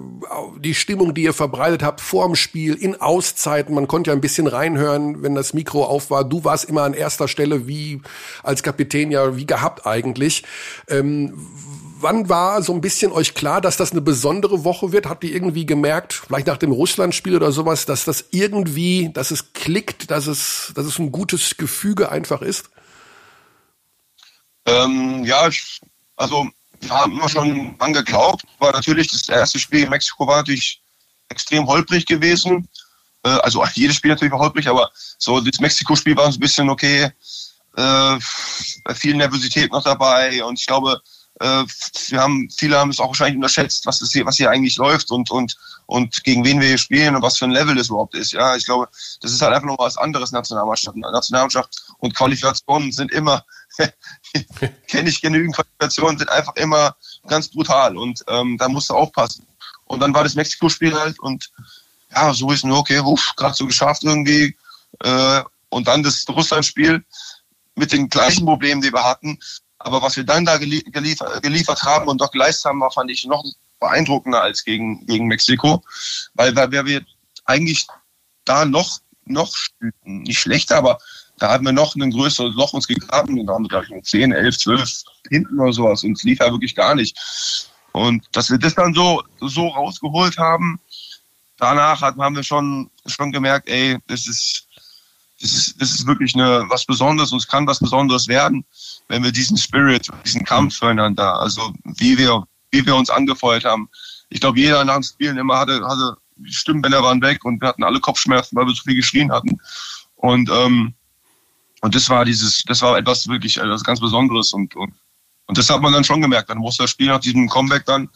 die Stimmung, die ihr verbreitet habt vorm Spiel, in Auszeiten. Man konnte ja ein bisschen reinhören, wenn das Mikro auf war. Du warst immer an erster Stelle, wie als Kapitän ja, wie gehabt eigentlich. Ähm, wann war so ein bisschen euch klar, dass das eine besondere Woche wird? Habt ihr irgendwie gemerkt, vielleicht nach dem Russlandspiel oder sowas, dass das irgendwie, dass es klickt, dass es, dass es ein gutes Gefüge einfach ist? Ähm, ja, ich, also wir haben immer schon dran geglaubt. War natürlich das erste Spiel in Mexiko war natürlich extrem holprig gewesen. Äh, also jedes Spiel natürlich war holprig, aber so das Mexiko-Spiel war so ein bisschen okay. Äh, viel Nervosität noch dabei und ich glaube, äh, wir haben, viele haben es auch wahrscheinlich unterschätzt, was, ist hier, was hier eigentlich läuft und, und, und gegen wen wir hier spielen und was für ein Level das überhaupt ist. Ja, ich glaube, das ist halt einfach noch was anderes Nationalmannschaft. Nationalmannschaft und Qualifikationen sind immer, kenne ich genügend Qualifikationen, sind einfach immer ganz brutal und ähm, da musst du aufpassen. Und dann war das Mexiko-Spiel halt und ja, so ist nur okay, gerade so geschafft irgendwie. Äh, und dann das Russland-Spiel mit den gleichen Problemen, die wir hatten. Aber was wir dann da geliefert, geliefert haben und doch geleistet haben, war, fand ich noch beeindruckender als gegen, gegen Mexiko, weil, weil wir eigentlich da noch, noch nicht schlechter, aber da haben wir noch ein größeres Loch uns gegraben. Und da haben wir, ich, 10, 11, 12 hinten oder sowas. Und es lief ja wirklich gar nicht. Und dass wir das dann so, so rausgeholt haben, danach haben wir schon, schon gemerkt, ey, das ist, das ist, das ist wirklich eine, was Besonderes und es kann was Besonderes werden, wenn wir diesen Spirit, diesen Kampf füreinander, also wie wir, wie wir uns angefeuert haben. Ich glaube, jeder nach dem Spielen immer hatte, hatte Stimmbänder waren weg und wir hatten alle Kopfschmerzen, weil wir so viel geschrien hatten. Und, ähm, und das war dieses, das war etwas wirklich etwas ganz Besonderes und, und, und das hat man dann schon gemerkt. Dann musste das Spiel nach diesem Comeback dann,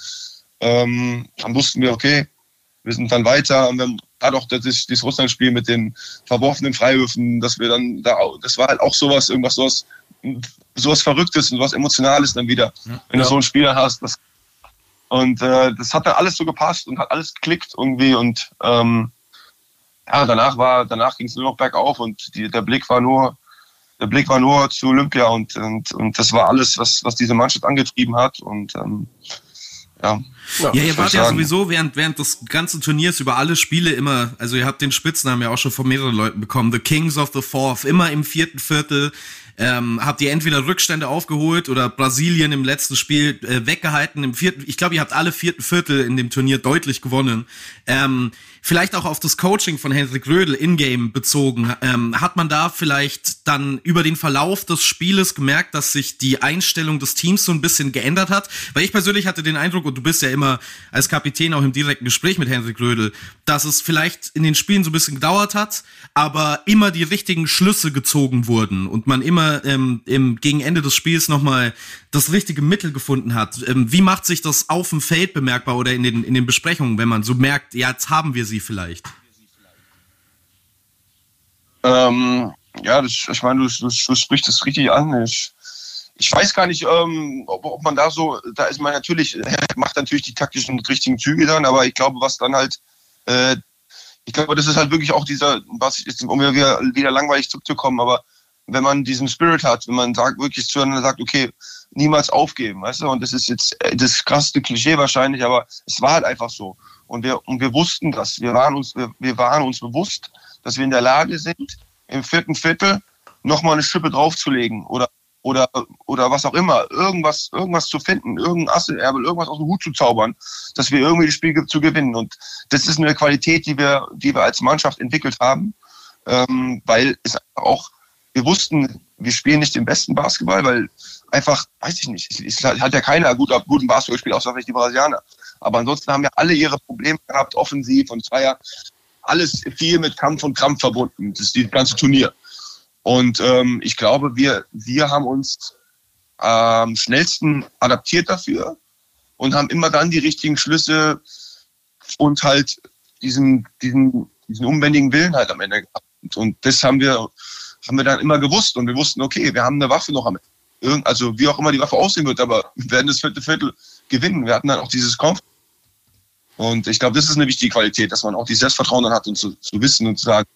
ähm, dann wussten wir, okay, wir sind dann weiter und dann hat auch das, das Russland-Spiel mit den verworfenen Freiwürfen, dass wir dann da, das war halt auch sowas, irgendwas, sowas, sowas Verrücktes und sowas Emotionales dann wieder, ja. wenn du so einen Spieler hast. Das, und äh, das hat dann alles so gepasst und hat alles geklickt irgendwie und ähm, ja, danach war, danach ging es nur noch bergauf und die, der Blick war nur, der Blick war nur zu Olympia und, und, und das war alles, was, was diese Mannschaft angetrieben hat und ähm, ja. Ja, ja ihr wart ja sowieso während, während des ganzen Turniers über alle Spiele immer, also ihr habt den Spitznamen ja auch schon von mehreren Leuten bekommen, The Kings of the Fourth, immer im vierten Viertel ähm, habt ihr entweder Rückstände aufgeholt oder Brasilien im letzten Spiel äh, weggehalten. Im vierten, ich glaube, ihr habt alle vierten Viertel in dem Turnier deutlich gewonnen. Ähm, vielleicht auch auf das Coaching von Hendrik Rödel in-game bezogen. Ähm, hat man da vielleicht dann über den Verlauf des Spieles gemerkt, dass sich die Einstellung des Teams so ein bisschen geändert hat? Weil ich persönlich hatte den Eindruck, und du bist ja immer als Kapitän auch im direkten Gespräch mit Hendrik Rödel, dass es vielleicht in den Spielen so ein bisschen gedauert hat, aber immer die richtigen Schlüsse gezogen wurden und man immer ähm, im, gegen Ende des Spiels nochmal das richtige Mittel gefunden hat. Ähm, wie macht sich das auf dem Feld bemerkbar oder in den, in den Besprechungen, wenn man so merkt, ja, jetzt haben wir sie vielleicht? Ähm, ja, das, ich meine, du, du, du sprichst das richtig an. Ich, ich weiß gar nicht, ähm, ob, ob, man da so, da ist man natürlich, macht natürlich die taktischen richtigen Züge dann, aber ich glaube, was dann halt, äh, ich glaube, das ist halt wirklich auch dieser, was ist, um wieder, wieder langweilig zurückzukommen, aber wenn man diesen Spirit hat, wenn man sagt, wirklich zueinander sagt, okay, niemals aufgeben, weißt du? Und das ist jetzt äh, das krasseste Klischee wahrscheinlich, aber es war halt einfach so. Und wir, und wir wussten das. Wir waren uns, wir, wir waren uns bewusst, dass wir in der Lage sind, im vierten Viertel nochmal eine Schippe draufzulegen oder oder, oder was auch immer, irgendwas, irgendwas zu finden, irgendein Assenerbel, irgendwas aus dem Hut zu zaubern, dass wir irgendwie das Spiel zu gewinnen. Und das ist eine Qualität, die wir, die wir als Mannschaft entwickelt haben, ähm, weil es auch, wir wussten, wir spielen nicht den besten Basketball, weil einfach, weiß ich nicht, es hat ja keiner gut, guten Basketball gespielt, außer vielleicht die Brasilianer. Aber ansonsten haben ja alle ihre Probleme gehabt, offensiv und zwar alles viel mit Kampf und Krampf verbunden, das ist ganze Turnier. Und ähm, ich glaube, wir, wir haben uns am ähm, schnellsten adaptiert dafür und haben immer dann die richtigen Schlüsse und halt diesen, diesen, diesen unbändigen Willen halt am Ende gehabt. Und das haben wir, haben wir dann immer gewusst und wir wussten, okay, wir haben eine Waffe noch am Ende. Also wie auch immer die Waffe aussehen wird, aber wir werden das vierte Viertel gewinnen. Wir hatten dann auch dieses Kampf. Und ich glaube, das ist eine wichtige Qualität, dass man auch die Selbstvertrauen dann hat und zu, zu wissen und zu sagen,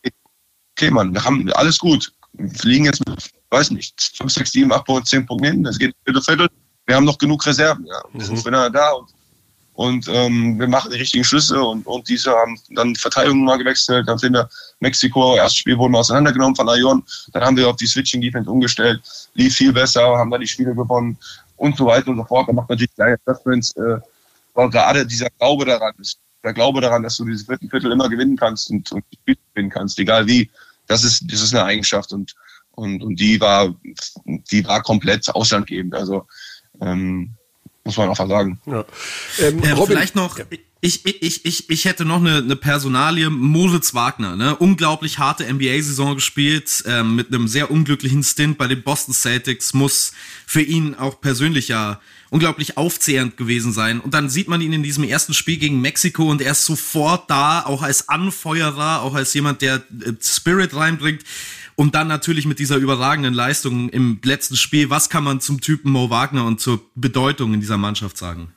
okay, Mann, wir haben alles gut fliegen jetzt mit, weiß nicht, 5, 6, 7, 8 Punkten, 10 Punkten hin. Das geht Viertel, Viertel. Wir haben noch genug Reserven. Ja. Wir sind mhm. da und, und ähm, wir machen die richtigen Schlüsse und, und diese haben dann Verteidigung mal gewechselt. Dann sind wir Mexiko, erstes Spiel wurden wir auseinandergenommen von Ayon. Dann haben wir auf die Switching Defense umgestellt, lief viel besser, haben dann die Spiele gewonnen und so weiter und so fort. Man macht natürlich kleine Adjustments, äh, aber gerade dieser Glaube daran ist, der Glaube daran, dass du dieses vierten Viertel immer gewinnen kannst und, und gewinnen kannst, egal wie das ist, das ist eine Eigenschaft und, und, und die war, die war komplett auslandgebend. Also, ähm, muss man auch sagen. Ja. Ähm, äh, vielleicht noch, ja. ich, ich, ich, ich hätte noch eine, eine Personalie, Moritz Wagner, ne? unglaublich harte NBA-Saison gespielt, äh, mit einem sehr unglücklichen Stint bei den Boston Celtics, muss für ihn auch persönlich ja unglaublich aufzehrend gewesen sein. Und dann sieht man ihn in diesem ersten Spiel gegen Mexiko und er ist sofort da, auch als Anfeuerer, auch als jemand, der äh, Spirit reinbringt. Und dann natürlich mit dieser überragenden Leistung im letzten Spiel. Was kann man zum Typen Mo Wagner und zur Bedeutung in dieser Mannschaft sagen?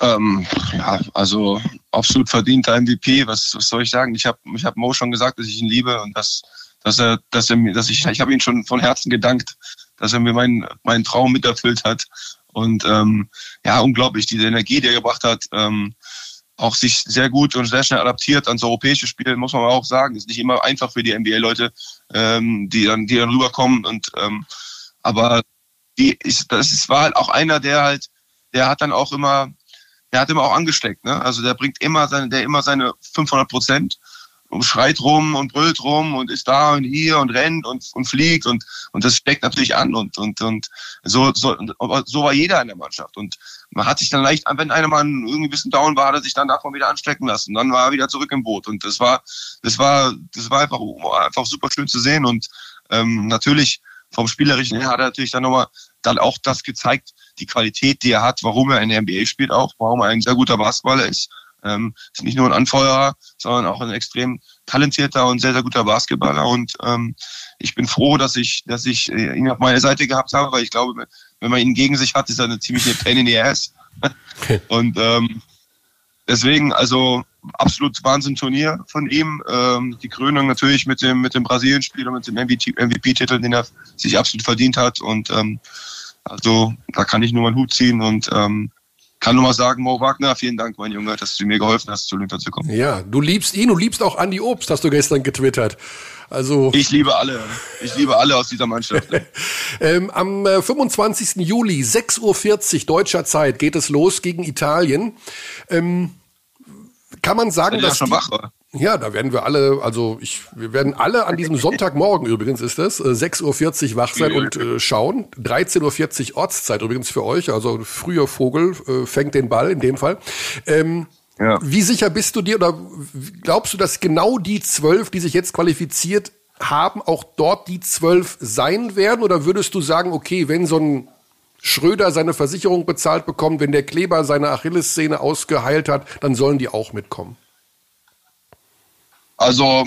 Ähm, ja, also absolut verdienter MVP. Was, was soll ich sagen? Ich habe ich hab Mo schon gesagt, dass ich ihn liebe und dass, dass er, dass er dass ich, ich habe ihn schon von Herzen gedankt, dass er mir meinen, meinen Traum miterfüllt hat. Und ähm, ja, unglaublich, diese Energie, die er gebracht hat, ähm, auch sich sehr gut und sehr schnell adaptiert ans europäische Spiel, muss man auch sagen. Ist nicht immer einfach für die NBA-Leute, ähm, die dann, die dann rüberkommen. Und ähm, aber die ist, das ist, war halt auch einer, der halt, der hat dann auch immer, der hat immer auch angesteckt. Ne? Also der bringt immer seine, der immer seine 500 Prozent schreit rum und brüllt rum und ist da und hier und rennt und, und fliegt und, und das steckt natürlich an und, und, und so, so, so war jeder in der Mannschaft. Und man hat sich dann leicht, wenn einer mal irgendwie ein bisschen down war, hat er sich dann davon wieder anstecken lassen. Dann war er wieder zurück im Boot. Und das war, das war, das war einfach, einfach super schön zu sehen. Und ähm, natürlich vom Spielerischen her hat er natürlich dann nochmal dann auch das gezeigt, die Qualität, die er hat, warum er in der NBA spielt auch, warum er ein sehr guter Basketballer ist ähm, ist nicht nur ein Anfeuerer, sondern auch ein extrem talentierter und sehr, sehr guter Basketballer. Und ähm, ich bin froh, dass ich, dass ich äh, ihn auf meiner Seite gehabt habe, weil ich glaube, wenn man ihn gegen sich hat, ist er eine ziemliche Pain in the Ass. und ähm, deswegen, also absolut Wahnsinn-Turnier von ihm. Ähm, die Krönung natürlich mit dem, mit dem Brasilien-Spiel und mit dem MVP-Titel, den er sich absolut verdient hat. Und ähm, also da kann ich nur meinen Hut ziehen und ähm, kann nur mal sagen, Mo Wagner, vielen Dank, mein Junge, dass du mir geholfen hast, zu Olympia zu kommen. Ja, du liebst ihn, du liebst auch Andi Obst, hast du gestern getwittert. Also ich liebe alle. Ich liebe alle aus dieser Mannschaft. ähm, am 25. Äh, Juli, 6.40 Uhr deutscher Zeit, geht es los gegen Italien. Ähm, kann man sagen, dass. Ja schon wach, oder? Ja, da werden wir alle, also ich, wir werden alle an diesem Sonntagmorgen übrigens ist es, 6.40 Uhr wach sein und äh, schauen. 13.40 Uhr Ortszeit übrigens für euch, also früher Vogel äh, fängt den Ball in dem Fall. Ähm, ja. Wie sicher bist du dir oder glaubst du, dass genau die zwölf, die sich jetzt qualifiziert haben, auch dort die zwölf sein werden? Oder würdest du sagen, okay, wenn so ein Schröder seine Versicherung bezahlt bekommt, wenn der Kleber seine Achillessehne ausgeheilt hat, dann sollen die auch mitkommen? Also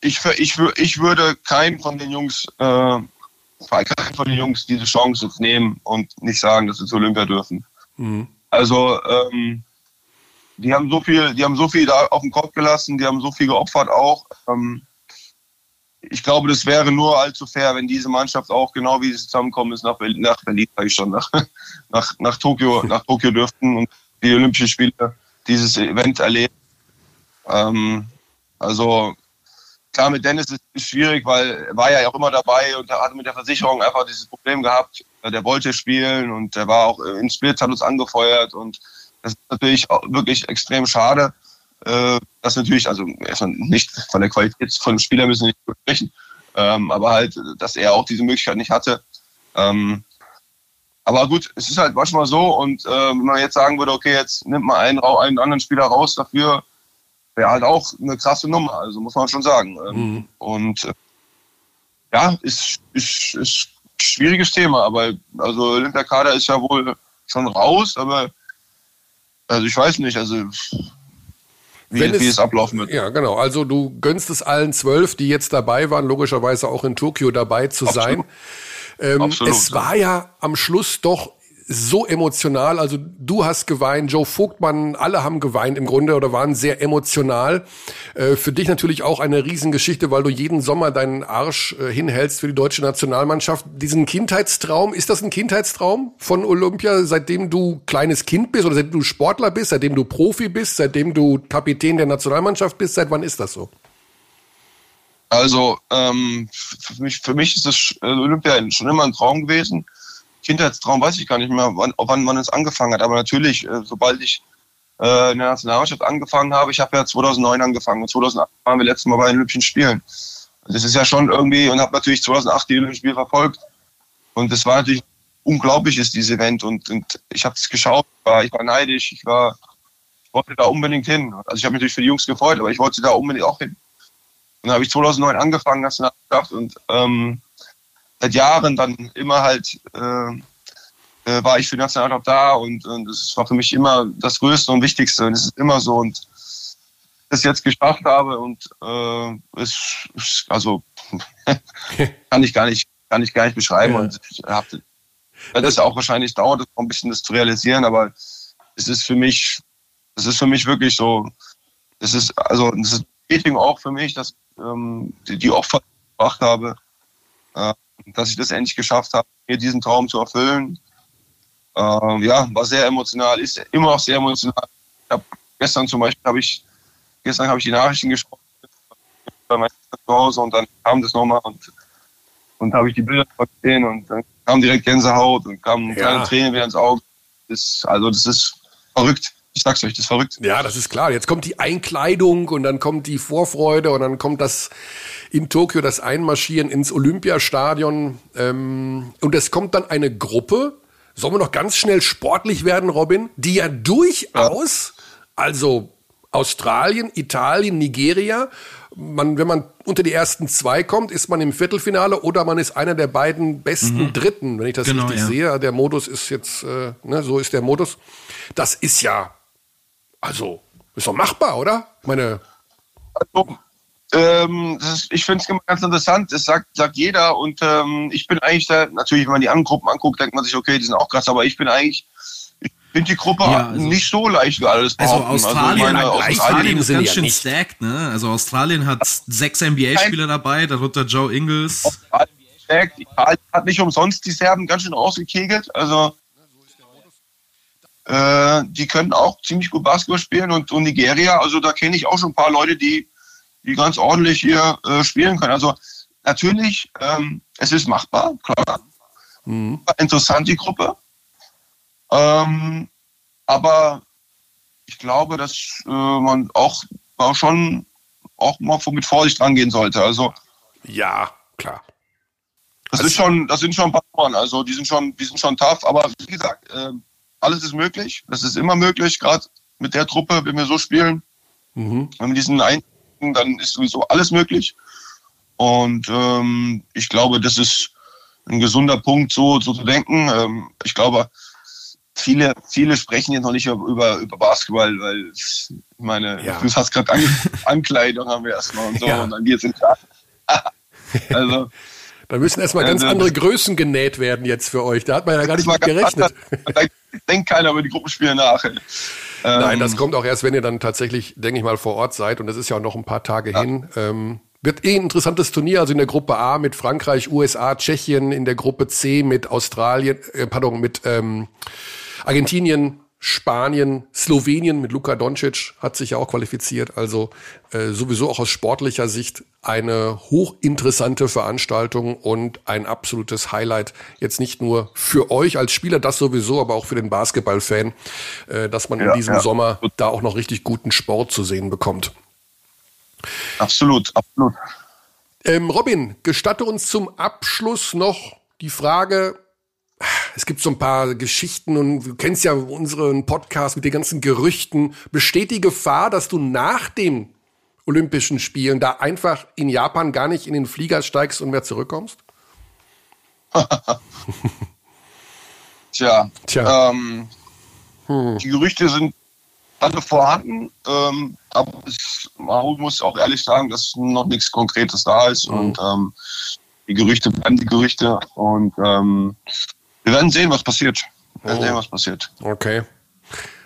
ich, ich, ich würde keinen von den Jungs, äh, keinen von den Jungs diese Chance jetzt nehmen und nicht sagen, dass sie zu Olympia dürfen. Mhm. Also ähm, die haben so viel, die haben so viel da auf den Kopf gelassen, die haben so viel geopfert auch. Ähm, ich glaube, das wäre nur allzu fair, wenn diese Mannschaft auch genau wie sie zusammenkommen ist nach Berlin, nach Berlin sage ich schon, nach, nach, nach Tokio, nach Tokio dürften und die Olympischen Spiele dieses Event erleben. Ähm, also klar, mit Dennis ist es schwierig, weil er war ja auch immer dabei und er hatte mit der Versicherung einfach dieses Problem gehabt. Der wollte spielen und der war auch in Split, hat uns angefeuert und das ist natürlich auch wirklich extrem schade. Äh, das natürlich, also erstmal nicht von der Qualität von dem Spieler müssen wir nicht sprechen, ähm, aber halt, dass er auch diese Möglichkeit nicht hatte. Ähm, aber gut, es ist halt manchmal so und äh, wenn man jetzt sagen würde, okay, jetzt nimmt man einen, einen anderen Spieler raus dafür, wäre halt auch eine krasse Nummer, also muss man schon sagen. Ähm, mhm. Und äh, ja, ist, ist, ist ein schwieriges Thema, aber also Olympiakader ist ja wohl schon raus, aber also ich weiß nicht, also wie, es, wie es ablaufen wird. Ja, genau. Also du gönnst es allen zwölf, die jetzt dabei waren, logischerweise auch in Tokio dabei zu Absolut. sein. Ähm, Absolut. Es war ja am Schluss doch so emotional. Also du hast geweint, Joe Vogtmann, alle haben geweint im Grunde oder waren sehr emotional. Äh, für dich natürlich auch eine Riesengeschichte, weil du jeden Sommer deinen Arsch äh, hinhältst für die deutsche Nationalmannschaft. Diesen Kindheitstraum, ist das ein Kindheitstraum von Olympia, seitdem du kleines Kind bist oder seitdem du Sportler bist, seitdem du Profi bist, seitdem du Kapitän der Nationalmannschaft bist? Seit wann ist das so? Also ähm, für, mich, für mich ist das äh, Olympia schon immer ein Traum gewesen. Kindheitstraum weiß ich gar nicht mehr, wann, wann man es angefangen hat. Aber natürlich, äh, sobald ich äh, in der Nationalmannschaft angefangen habe, ich habe ja 2009 angefangen und 2008 waren wir letztes Mal bei den Olympischen Spielen. Das ist ja schon irgendwie, und habe natürlich 2008 die Olympischen Spiele verfolgt. Und das war natürlich unglaublich, ist dieses Event. Und, und ich habe es geschaut, war, ich war neidisch, ich war, ich wollte da unbedingt hin. Also ich habe mich natürlich für die Jungs gefreut, aber ich wollte da unbedingt auch hin. Und dann habe ich 2009 angefangen, Nationalmannschaft und ähm, seit Jahren dann immer halt äh, äh, war ich für die Nationalmannschaft da und, das war für mich immer das Größte und Wichtigste und es ist immer so und das jetzt geschafft habe und äh, ist, ist also kann ich gar nicht kann ich gar nicht beschreiben ja. und hab, das ist auch wahrscheinlich dauert es noch ein bisschen das zu realisieren aber es ist für mich es ist für mich wirklich so es ist also das ist auch für mich dass ähm, die, die Opfer gebracht habe äh, dass ich das endlich geschafft habe, mir diesen Traum zu erfüllen. Ähm, ja, war sehr emotional, ist immer noch sehr emotional. Ich hab, gestern zum Beispiel habe ich, gestern habe ich die Nachrichten gesprochen bei meinem zu Hause und dann kam das nochmal und, und habe ich die Bilder gesehen und dann kam direkt Gänsehaut und kam ja. kleine Tränen wieder ins Auge. Das, also das ist verrückt. Ich sag's euch, das ist verrückt. Ja, das ist klar. Jetzt kommt die Einkleidung und dann kommt die Vorfreude und dann kommt das in Tokio, das Einmarschieren ins Olympiastadion. Ähm, und es kommt dann eine Gruppe. Sollen wir noch ganz schnell sportlich werden, Robin? Die ja durchaus, also Australien, Italien, Nigeria, man, wenn man unter die ersten zwei kommt, ist man im Viertelfinale oder man ist einer der beiden besten mhm. Dritten, wenn ich das genau, richtig ja. sehe. Der Modus ist jetzt, äh, ne, so ist der Modus. Das ist ja also, ist doch machbar, oder? Meine. Also, ähm, ist, ich finde es immer ganz interessant. Das sagt, sagt jeder. Und ähm, ich bin eigentlich da, natürlich, wenn man die anderen Gruppen anguckt, denkt man sich, okay, die sind auch krass, aber ich bin eigentlich. Ich finde die Gruppe ja, also, nicht so leicht wie alles also behaupten. Also Australien, also meine, Australien, Australien ist ganz schön ja stacked, ne? Also Australien hat sechs NBA-Spieler dabei, darunter Joe Ingles. Australien hat nicht umsonst die Serben ganz schön rausgekegelt. Also äh, die können auch ziemlich gut Basketball spielen und, und Nigeria, also da kenne ich auch schon ein paar Leute, die, die ganz ordentlich hier äh, spielen können. Also natürlich, ähm, es ist machbar, klar. Mhm. Interessant die Gruppe. Ähm, aber ich glaube, dass äh, man auch, auch schon auch mal mit Vorsicht rangehen sollte. Also ja, klar. Das also, ist schon, das sind schon ein paar Mann, also die sind schon, die sind schon tough, aber wie gesagt, äh, alles ist möglich. Das ist immer möglich, gerade mit der Truppe, wenn wir so spielen. Mhm. Wenn wir diesen ein, dann ist sowieso alles möglich. Und ähm, ich glaube, das ist ein gesunder Punkt, so, so zu denken. Ähm, ich glaube, viele, viele sprechen jetzt noch nicht über, über Basketball, weil ich meine, ja. du hast gerade An Ankleidung haben wir erstmal und so ja. und dann wir sind da. also da müssen erstmal ganz ja, andere Größen genäht werden jetzt für euch. Da hat man ja gar nicht mit gerechnet. Da denkt keiner über die Gruppenspiele nach. Nein, das ähm, kommt auch erst, wenn ihr dann tatsächlich, denke ich mal, vor Ort seid. Und das ist ja auch noch ein paar Tage ja. hin. Ähm, Wird eh ein interessantes Turnier, also in der Gruppe A mit Frankreich, USA, Tschechien, in der Gruppe C mit Australien, äh, pardon, mit ähm, Argentinien, Spanien, Slowenien mit Luka Doncic hat sich ja auch qualifiziert. Also äh, sowieso auch aus sportlicher Sicht eine hochinteressante Veranstaltung und ein absolutes Highlight. Jetzt nicht nur für euch als Spieler, das sowieso, aber auch für den Basketballfan, äh, dass man ja, in diesem ja. Sommer da auch noch richtig guten Sport zu sehen bekommt. Absolut, absolut. Ähm, Robin, gestatte uns zum Abschluss noch die Frage, es gibt so ein paar Geschichten und du kennst ja unseren Podcast mit den ganzen Gerüchten. Besteht die Gefahr, dass du nach den Olympischen Spielen da einfach in Japan gar nicht in den Flieger steigst und mehr zurückkommst? Tja, Tja. Ähm, hm. die Gerüchte sind alle vorhanden, ähm, aber es, man muss auch ehrlich sagen, dass noch nichts Konkretes da ist hm. und ähm, die Gerüchte bleiben die Gerüchte und ähm, wir werden sehen, was passiert. Wir werden oh. sehen, was passiert. Okay.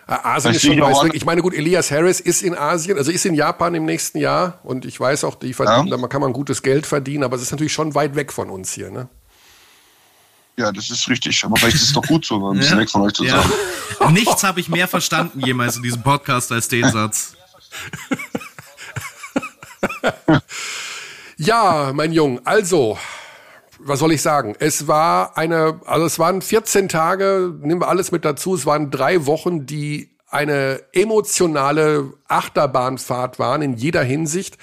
Ah, Asien ist schon weiß Ich meine, gut, Elias Harris ist in Asien, also ist in Japan im nächsten Jahr und ich weiß auch, die verdienen, ja. da kann man gutes Geld verdienen, aber es ist natürlich schon weit weg von uns hier, ne? Ja, das ist richtig. Aber vielleicht ist es doch gut so, ein bisschen ja. weg von euch zu sein. Ja. Nichts habe ich mehr verstanden jemals in diesem Podcast als den Satz. ja, mein Junge, also was soll ich sagen? Es war eine, also es waren 14 Tage, nehmen wir alles mit dazu, es waren drei Wochen, die eine emotionale Achterbahnfahrt waren in jeder Hinsicht.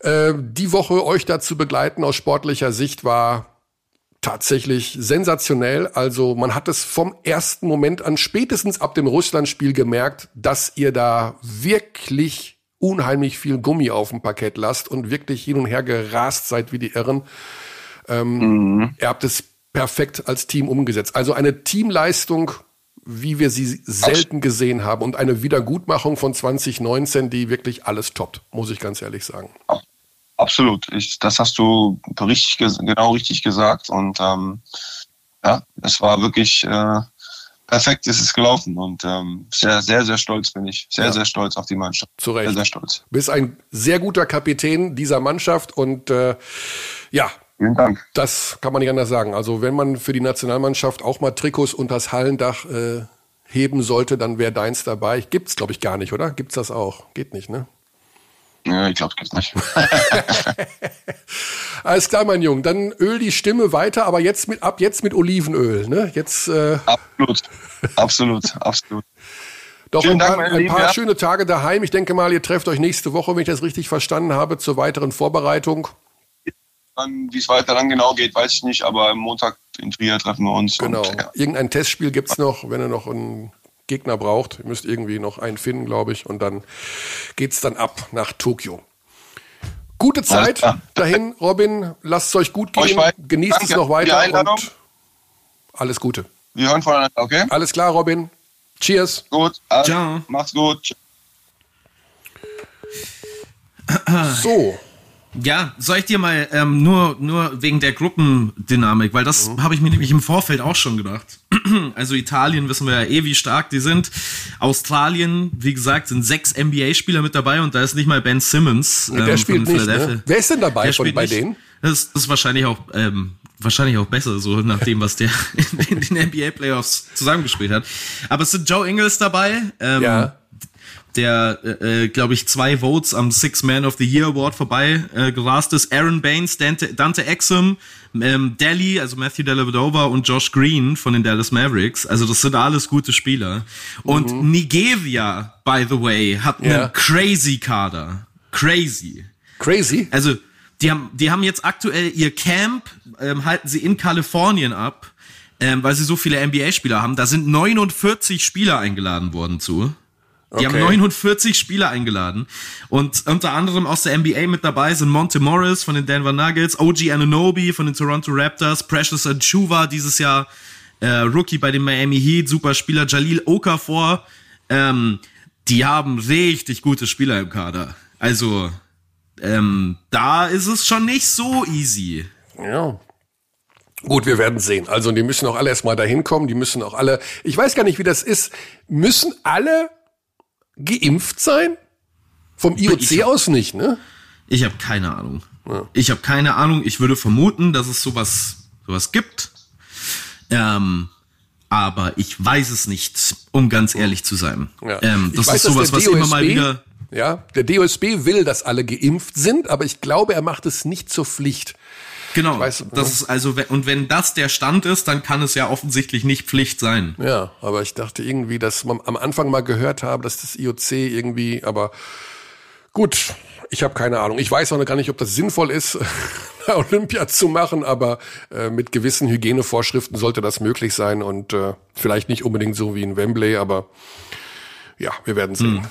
Äh, die Woche euch dazu begleiten aus sportlicher Sicht war tatsächlich sensationell. Also man hat es vom ersten Moment an, spätestens ab dem Russlandspiel gemerkt, dass ihr da wirklich unheimlich viel Gummi auf dem Parkett lasst und wirklich hin und her gerast seid wie die Irren. Ähm, mhm. Ihr habt es perfekt als Team umgesetzt. Also eine Teamleistung, wie wir sie selten gesehen haben und eine Wiedergutmachung von 2019, die wirklich alles toppt, muss ich ganz ehrlich sagen. Absolut. Ich, das hast du richtig, genau richtig gesagt. Und ähm, ja, es war wirklich äh, perfekt ist es gelaufen und ähm, sehr, sehr, sehr stolz bin ich. Sehr, ja. sehr stolz auf die Mannschaft. Zu Recht. Sehr, sehr stolz. Bist ein sehr guter Kapitän dieser Mannschaft und äh, ja, Vielen Dank. Das kann man nicht anders sagen. Also wenn man für die Nationalmannschaft auch mal Trikots unter das Hallendach äh, heben sollte, dann wäre deins dabei. Gibt's, glaube ich, gar nicht, oder? Gibt's das auch? Geht nicht, ne? Ja, ich glaube, gibt's nicht. Alles klar, mein Junge. Dann öl die Stimme weiter, aber jetzt mit ab jetzt mit Olivenöl, ne? Jetzt. Äh absolut, absolut, absolut. Doch ein paar, Dank, ein paar ja. schöne Tage daheim. Ich denke mal, ihr trefft euch nächste Woche, wenn ich das richtig verstanden habe, zur weiteren Vorbereitung. Wie es weiter dann genau geht, weiß ich nicht, aber am Montag in Trier treffen wir uns. Genau. Und, ja. Irgendein Testspiel gibt es noch, wenn ihr noch einen Gegner braucht. Ihr müsst irgendwie noch einen finden, glaube ich. Und dann geht es dann ab nach Tokio. Gute Zeit dahin, Robin. Lasst es euch gut gehen. Euch Genießt Danke es noch weiter und alles Gute. Wir hören voneinander, okay? Alles klar, Robin. Cheers. Gut. Also, Ciao. Macht's gut. So. Ja, soll ich dir mal ähm, nur, nur wegen der Gruppendynamik, weil das mhm. habe ich mir nämlich im Vorfeld auch schon gedacht. also Italien wissen wir ja eh, wie stark die sind. Australien, wie gesagt, sind sechs NBA-Spieler mit dabei und da ist nicht mal Ben Simmons. Ähm, der spielt nicht. Ne? Wer ist denn dabei der von bei nicht. denen? Das, ist wahrscheinlich auch ähm, wahrscheinlich auch besser, so nach dem, was der in den NBA-Playoffs zusammengespielt hat. Aber es sind Joe Ingles dabei. Ähm, ja der, äh, äh glaube ich, zwei Votes am Six Man of the Year Award vorbei äh, gerast ist. Aaron Baines, Dante, Dante Exum, ähm, Daly, also Matthew Dellavedova und Josh Green von den Dallas Mavericks. Also das sind alles gute Spieler. Und mhm. Nigeria, by the way, hat einen ja. crazy Kader. Crazy. Crazy? Also die haben, die haben jetzt aktuell ihr Camp, ähm, halten sie in Kalifornien ab, ähm, weil sie so viele NBA-Spieler haben. Da sind 49 Spieler eingeladen worden zu. Die okay. haben 49 Spieler eingeladen. Und unter anderem aus der NBA mit dabei sind Monte Morris von den Denver Nuggets, OG Anunobi von den Toronto Raptors, Precious Achuva dieses Jahr äh, Rookie bei den Miami Heat, super Spieler Jalil Okafor. Ähm, die haben richtig gute Spieler im Kader. Also, ähm, da ist es schon nicht so easy. Ja. Gut, wir werden sehen. Also, die müssen auch alle erstmal dahin kommen. Die müssen auch alle, ich weiß gar nicht, wie das ist. Müssen alle geimpft sein? Vom IOC ich, aus nicht, ne? Ich habe keine Ahnung. Ja. Ich habe keine Ahnung. Ich würde vermuten, dass es sowas, sowas gibt. Ähm, aber ich weiß es nicht, um ganz ehrlich zu sein. Ja. Ähm, das weiß, ist sowas, was immer mal wieder. Ja, der DOSB will, dass alle geimpft sind, aber ich glaube, er macht es nicht zur Pflicht. Genau. Weiß, das ne? ist also und wenn das der Stand ist, dann kann es ja offensichtlich nicht Pflicht sein. Ja, aber ich dachte irgendwie, dass man am Anfang mal gehört habe, dass das IOC irgendwie, aber gut, ich habe keine Ahnung. Ich weiß auch noch gar nicht, ob das sinnvoll ist, Olympia zu machen, aber äh, mit gewissen Hygienevorschriften sollte das möglich sein und äh, vielleicht nicht unbedingt so wie in Wembley, aber ja, wir werden sehen. Hm.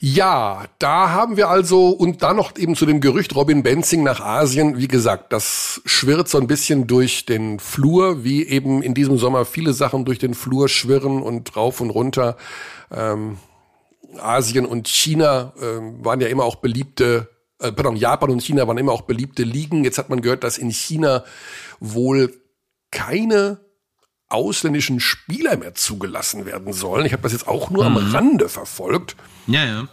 Ja, da haben wir also, und dann noch eben zu dem Gerücht Robin Benzing nach Asien. Wie gesagt, das schwirrt so ein bisschen durch den Flur, wie eben in diesem Sommer viele Sachen durch den Flur schwirren und rauf und runter. Ähm, Asien und China äh, waren ja immer auch beliebte, äh, pardon, Japan und China waren immer auch beliebte Ligen. Jetzt hat man gehört, dass in China wohl keine ausländischen Spieler mehr zugelassen werden sollen. Ich habe das jetzt auch nur mhm. am Rande verfolgt. Ja, ja.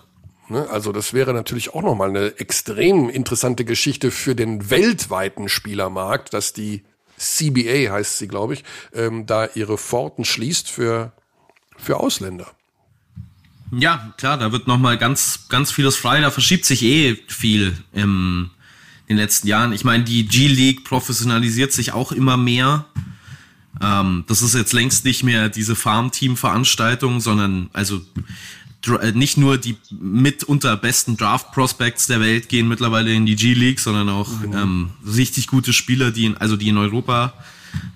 Ne, also das wäre natürlich auch nochmal eine extrem interessante Geschichte für den weltweiten Spielermarkt, dass die CBA heißt sie, glaube ich, ähm, da ihre Pforten schließt für, für Ausländer. Ja, klar, da wird nochmal ganz, ganz vieles frei, da verschiebt sich eh viel im, in den letzten Jahren. Ich meine, die G-League professionalisiert sich auch immer mehr. Ähm, das ist jetzt längst nicht mehr diese Farmteam-Veranstaltung, sondern also äh, nicht nur die mitunter besten Draft-Prospects der Welt gehen mittlerweile in die G-League, sondern auch mhm. ähm, richtig gute Spieler, die in, also die in Europa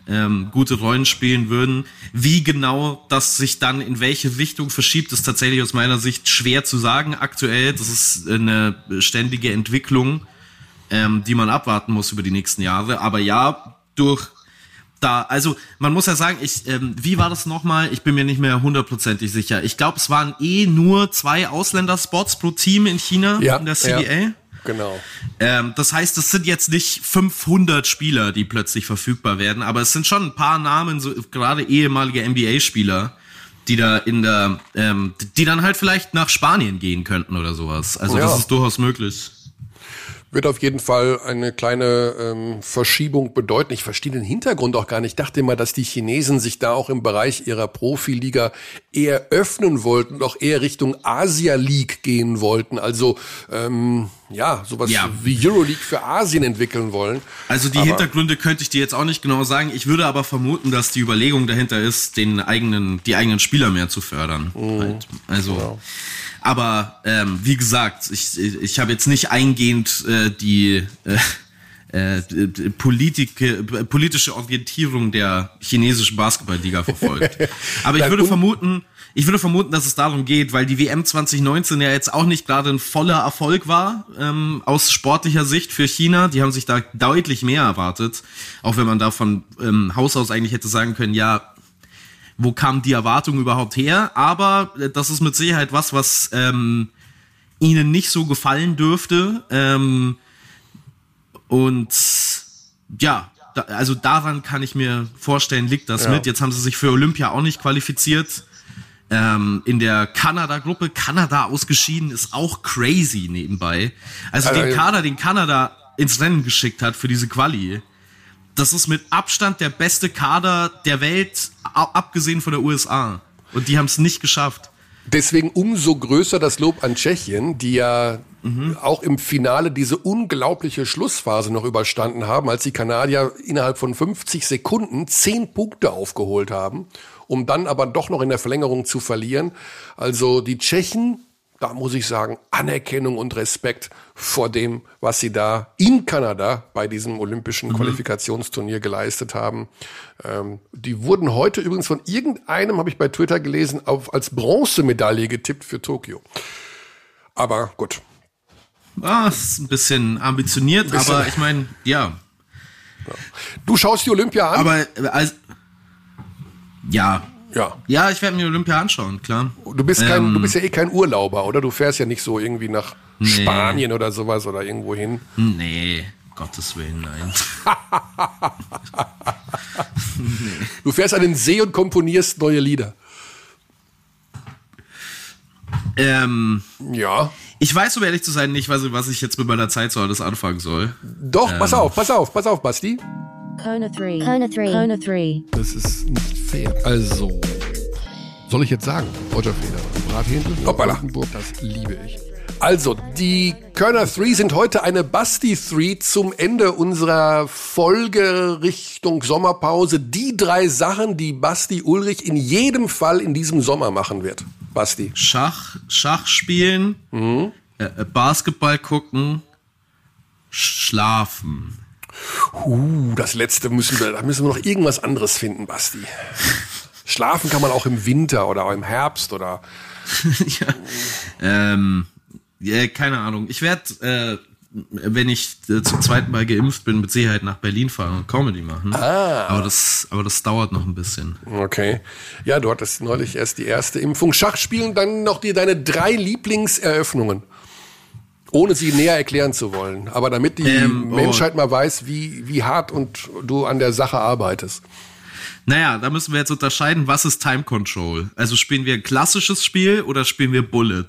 ähm, gute Rollen spielen würden. Wie genau das sich dann in welche Richtung verschiebt, ist tatsächlich aus meiner Sicht schwer zu sagen aktuell. Das ist eine ständige Entwicklung, ähm, die man abwarten muss über die nächsten Jahre. Aber ja, durch da, also man muss ja sagen, ich, ähm, wie war das nochmal? Ich bin mir nicht mehr hundertprozentig sicher. Ich glaube, es waren eh nur zwei Ausländer-Spots pro Team in China ja, in der CDA. Ja, genau. Ähm, das heißt, es sind jetzt nicht 500 Spieler, die plötzlich verfügbar werden, aber es sind schon ein paar Namen, so gerade ehemalige NBA-Spieler, die da in der, ähm, die dann halt vielleicht nach Spanien gehen könnten oder sowas. Also ja. das ist durchaus möglich wird auf jeden Fall eine kleine ähm, Verschiebung bedeuten. Ich verstehe den Hintergrund auch gar nicht. Ich dachte immer, dass die Chinesen sich da auch im Bereich ihrer Profiliga eher öffnen wollten und auch eher Richtung Asia League gehen wollten. Also ähm, ja, sowas ja. wie Euroleague für Asien entwickeln wollen. Also die aber Hintergründe könnte ich dir jetzt auch nicht genau sagen. Ich würde aber vermuten, dass die Überlegung dahinter ist, den eigenen, die eigenen Spieler mehr zu fördern. Mhm. Halt. Also genau. Aber ähm, wie gesagt, ich, ich habe jetzt nicht eingehend äh, die äh, äh, Politik, äh, politische Orientierung der chinesischen Basketballliga verfolgt. Aber ich würde vermuten, ich würde vermuten, dass es darum geht, weil die WM 2019 ja jetzt auch nicht gerade ein voller Erfolg war ähm, aus sportlicher Sicht für China. Die haben sich da deutlich mehr erwartet, auch wenn man da von ähm, Haus aus eigentlich hätte sagen können, ja, wo kam die Erwartung überhaupt her? Aber äh, das ist mit Sicherheit was, was ähm, ihnen nicht so gefallen dürfte. Ähm, und ja, da, also daran kann ich mir vorstellen, liegt das ja. mit. Jetzt haben sie sich für Olympia auch nicht qualifiziert. Ähm, in der Kanada-Gruppe, Kanada ausgeschieden, ist auch crazy nebenbei. Also, also den Kader, den Kanada ins Rennen geschickt hat für diese Quali, das ist mit Abstand der beste Kader der Welt, abgesehen von der USA. Und die haben es nicht geschafft. Deswegen umso größer das Lob an Tschechien, die ja mhm. auch im Finale diese unglaubliche Schlussphase noch überstanden haben, als die Kanadier innerhalb von 50 Sekunden zehn Punkte aufgeholt haben, um dann aber doch noch in der Verlängerung zu verlieren. Also die Tschechen da muss ich sagen, Anerkennung und Respekt vor dem, was sie da in Kanada bei diesem olympischen mhm. Qualifikationsturnier geleistet haben. Ähm, die wurden heute übrigens von irgendeinem, habe ich bei Twitter gelesen, auf, als Bronzemedaille getippt für Tokio. Aber gut. Ah, ist ein bisschen ambitioniert, ein bisschen. aber ich meine, ja. Du schaust die Olympia an? Aber äh, als, ja, ja. Ja, ich werde mir Olympia anschauen, klar. Du bist kein, ähm, du bist ja eh kein Urlauber, oder? Du fährst ja nicht so irgendwie nach nee. Spanien oder sowas oder irgendwo hin. Nee, Gottes Willen, nein. nee. Du fährst an den See und komponierst neue Lieder. Ähm, Ja. ich weiß, um ehrlich zu sein, nicht, was, was ich jetzt mit meiner Zeit so alles anfangen soll. Doch, pass auf, pass auf, pass auf, Basti. Kona 3. Kona 3. Kona 3. Das ist nicht fair. Also, soll ich jetzt sagen? Roger Federer. Brathähnchen. Hoppala. Das liebe ich. Also, die Körner 3 sind heute eine Basti 3 zum Ende unserer Folge Richtung Sommerpause. Die drei Sachen, die Basti Ulrich in jedem Fall in diesem Sommer machen wird. Basti. Schach, Schach spielen, Mhm. äh, äh, Basketball gucken, schlafen. Uh, das letzte müssen wir, da müssen wir noch irgendwas anderes finden, Basti. Schlafen kann man auch im Winter oder auch im Herbst oder ja. Ähm, ja, keine Ahnung. Ich werde, äh, wenn ich äh, zum zweiten Mal geimpft bin, mit Sicherheit nach Berlin fahren und Comedy machen. Ah. Aber das, aber das dauert noch ein bisschen. Okay. Ja, du hattest neulich erst die erste Impfung. Schach spielen, dann noch die, deine drei Lieblingseröffnungen. Ohne sie näher erklären zu wollen. Aber damit die Ähm, oh. Menschheit mal weiß, wie, wie hart und du an der Sache arbeitest. Naja, da müssen wir jetzt unterscheiden, was ist Time Control? Also spielen wir ein klassisches Spiel oder spielen wir Bullet?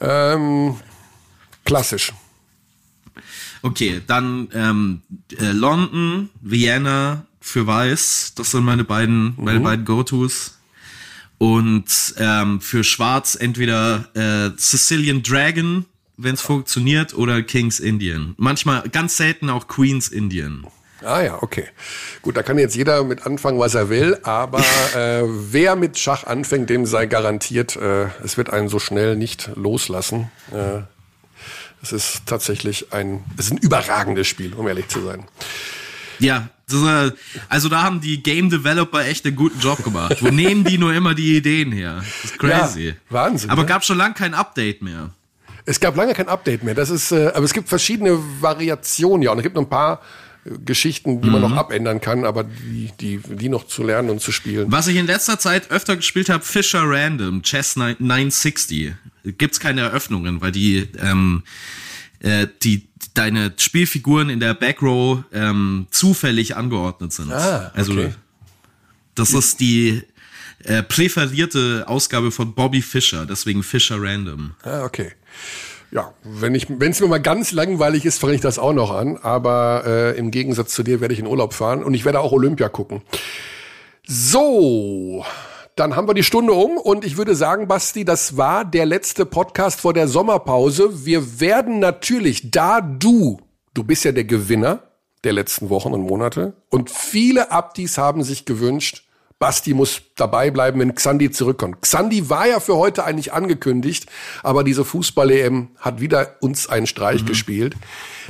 Ähm, klassisch. Okay, dann ähm, äh, London, Vienna für Weiß, das sind meine beiden, meine beiden Go-Tos. Und ähm, für Schwarz entweder äh, Sicilian Dragon, wenn es funktioniert, oder King's Indian. Manchmal ganz selten auch Queen's Indian. Ah ja, okay. Gut, da kann jetzt jeder mit anfangen, was er will, aber äh, wer mit Schach anfängt, dem sei garantiert, äh, es wird einen so schnell nicht loslassen. Äh, es ist tatsächlich ein, es ist ein überragendes Spiel, um ehrlich zu sein. Ja, das, äh, also da haben die Game Developer echt einen guten Job gemacht. Wo nehmen die nur immer die Ideen her? Das ist crazy. Ja, Wahnsinn, Aber ne? gab schon lange kein Update mehr. Es gab lange kein Update mehr. Das ist, äh, aber es gibt verschiedene Variationen, ja. Und es gibt noch ein paar äh, Geschichten, die man noch abändern kann, aber die, die, die noch zu lernen und zu spielen. Was ich in letzter Zeit öfter gespielt habe, Fisher Random, Chess 960. Gibt's keine Eröffnungen, weil die, ähm, äh, die deine Spielfiguren in der Backrow ähm, zufällig angeordnet sind. Ah, okay. Also das ist die äh, präferierte Ausgabe von Bobby Fischer, deswegen Fisher Random. Ah, okay. Ja, wenn ich, wenn es mir mal ganz langweilig ist, fange ich das auch noch an. Aber äh, im Gegensatz zu dir werde ich in Urlaub fahren und ich werde auch Olympia gucken. So, dann haben wir die Stunde um und ich würde sagen, Basti, das war der letzte Podcast vor der Sommerpause. Wir werden natürlich, da du, du bist ja der Gewinner der letzten Wochen und Monate und viele Abdis haben sich gewünscht, Basti muss dabei bleiben, wenn Xandi zurückkommt. Xandi war ja für heute eigentlich angekündigt, aber diese Fußball-EM hat wieder uns einen Streich gespielt.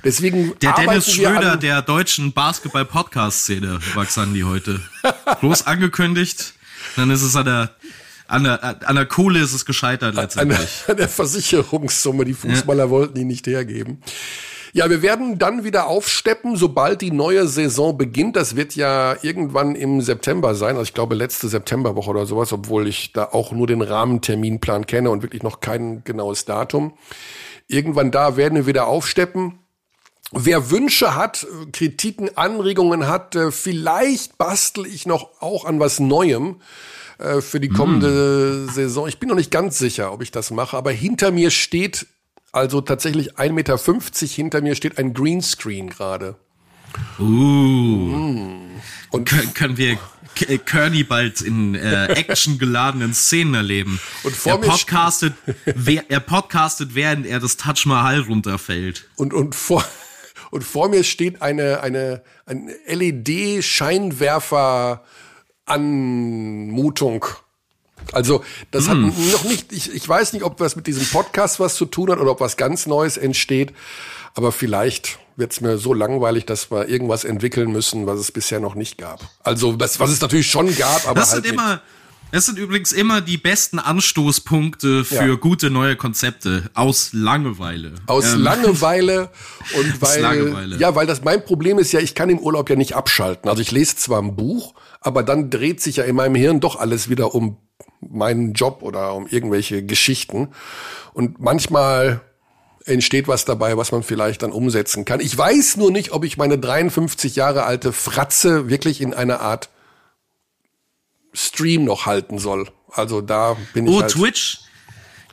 Deswegen Der Dennis Schröder der deutschen Basketball-Podcast-Szene war Xandi heute. Groß angekündigt, dann ist es an der, an der, an der Kohle ist es gescheitert an, der, letztendlich. an der Versicherungssumme. Die Fußballer wollten die nicht hergeben. Ja, wir werden dann wieder aufsteppen, sobald die neue Saison beginnt. Das wird ja irgendwann im September sein. Also ich glaube letzte Septemberwoche oder sowas, obwohl ich da auch nur den Rahmenterminplan kenne und wirklich noch kein genaues Datum. Irgendwann da werden wir wieder aufsteppen. Wer Wünsche hat, Kritiken, Anregungen hat, äh, vielleicht bastel ich noch auch an was Neuem äh, für die kommende Saison. Ich bin noch nicht ganz sicher, ob ich das mache, aber hinter mir steht, also tatsächlich 1,50 Meter hinter mir steht ein Greenscreen gerade. Uh. Und Kön können wir äh, Kearney bald in äh, actiongeladenen Szenen erleben. Und vor er podcastet, wer, er podcastet, während er das Taj Mahal runterfällt. Und, und, vor, und vor mir steht eine, eine, ein LED-Scheinwerfer Anmutung. Also, das hat noch nicht, ich, ich weiß nicht, ob was mit diesem Podcast was zu tun hat oder ob was ganz Neues entsteht. Aber vielleicht wird es mir so langweilig, dass wir irgendwas entwickeln müssen, was es bisher noch nicht gab. Also, was, was es natürlich schon gab, aber Das halt sind mit- immer, das sind übrigens immer die besten Anstoßpunkte für Ja. gute neue Konzepte aus Langeweile. Aus Ähm, Langeweile und weil Langeweile. ja, weil das mein Problem ist ja, ich kann im Urlaub ja nicht abschalten. Also ich lese zwar ein Buch, aber dann dreht sich ja in meinem Hirn doch alles wieder um meinen Job oder um irgendwelche Geschichten und manchmal entsteht was dabei, was man vielleicht dann umsetzen kann. Ich weiß nur nicht, ob ich meine 53 Jahre alte Fratze wirklich in einer Art Stream noch halten soll. Also da bin ich Oh, halt Twitch.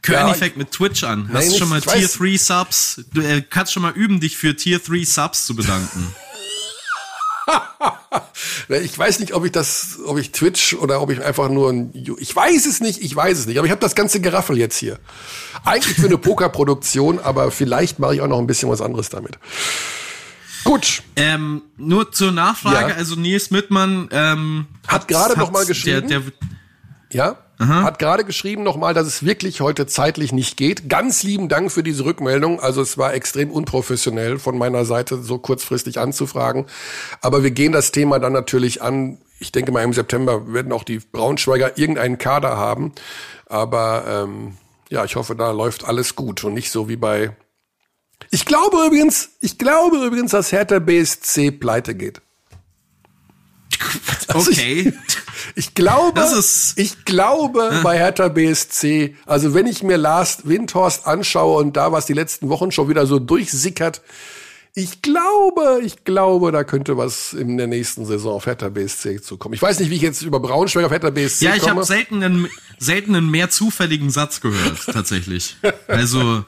Körny Ja, mit Twitch an. Nein, Hast du nicht- schon mal Tier weiß- 3 Subs? Du äh, kannst schon mal üben, dich für Tier 3 Subs zu bedanken. Ich weiß nicht, ob ich das, ob ich Twitch oder ob ich einfach nur ein, ich weiß es nicht, ich weiß es nicht, aber ich habe das ganze Geraffel jetzt hier. Eigentlich für eine Pokerproduktion, aber vielleicht mache ich auch noch ein bisschen was anderes damit. Gut, ähm, nur zur Nachfrage, Ja. also Nils Mittmann ähm, Hat gerade noch mal der, geschrieben. der, ja, hat gerade geschrieben nochmal, dass es wirklich heute zeitlich nicht geht. Ganz lieben Dank für diese Rückmeldung. Also es war extrem unprofessionell von meiner Seite, so kurzfristig anzufragen. Aber wir gehen das Thema dann natürlich an. Ich denke mal, im September werden auch die Braunschweiger irgendeinen Kader haben. Aber ähm, ja, ich hoffe, da läuft alles gut und nicht so wie bei. Ich glaube übrigens, ich glaube übrigens, dass Hertha BSC pleite geht. Also okay. Ich, ich glaube, ich glaube bei Hertha BSC, also wenn ich mir Lars Windhorst anschaue und da was die letzten Wochen schon wieder so durchsickert, ich glaube, ich glaube, da könnte was in der nächsten Saison auf Hertha BSC zu kommen. Ich weiß nicht, wie ich jetzt über Braunschweig auf Hertha BSC Ja, ich komme. habe selten einen, selten einen mehr zufälligen Satz gehört, tatsächlich. Also,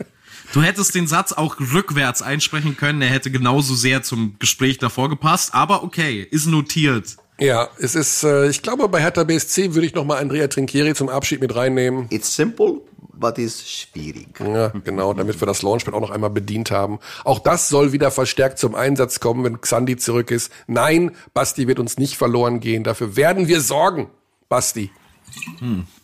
du hättest den Satz auch rückwärts einsprechen können, er hätte genauso sehr zum Gespräch davor gepasst, aber okay, ist notiert. Ja, es ist, äh, ich glaube, bei Hertha BSC würde ich noch mal Andrea Trinchieri zum Abschied mit reinnehmen. It's simple, but it's schwierig. Ja, genau, damit wir das Launchpad auch noch einmal bedient haben. Auch das soll wieder verstärkt zum Einsatz kommen, wenn Xandi zurück ist. Nein, Basti wird uns nicht verloren gehen. Dafür werden wir sorgen, Basti.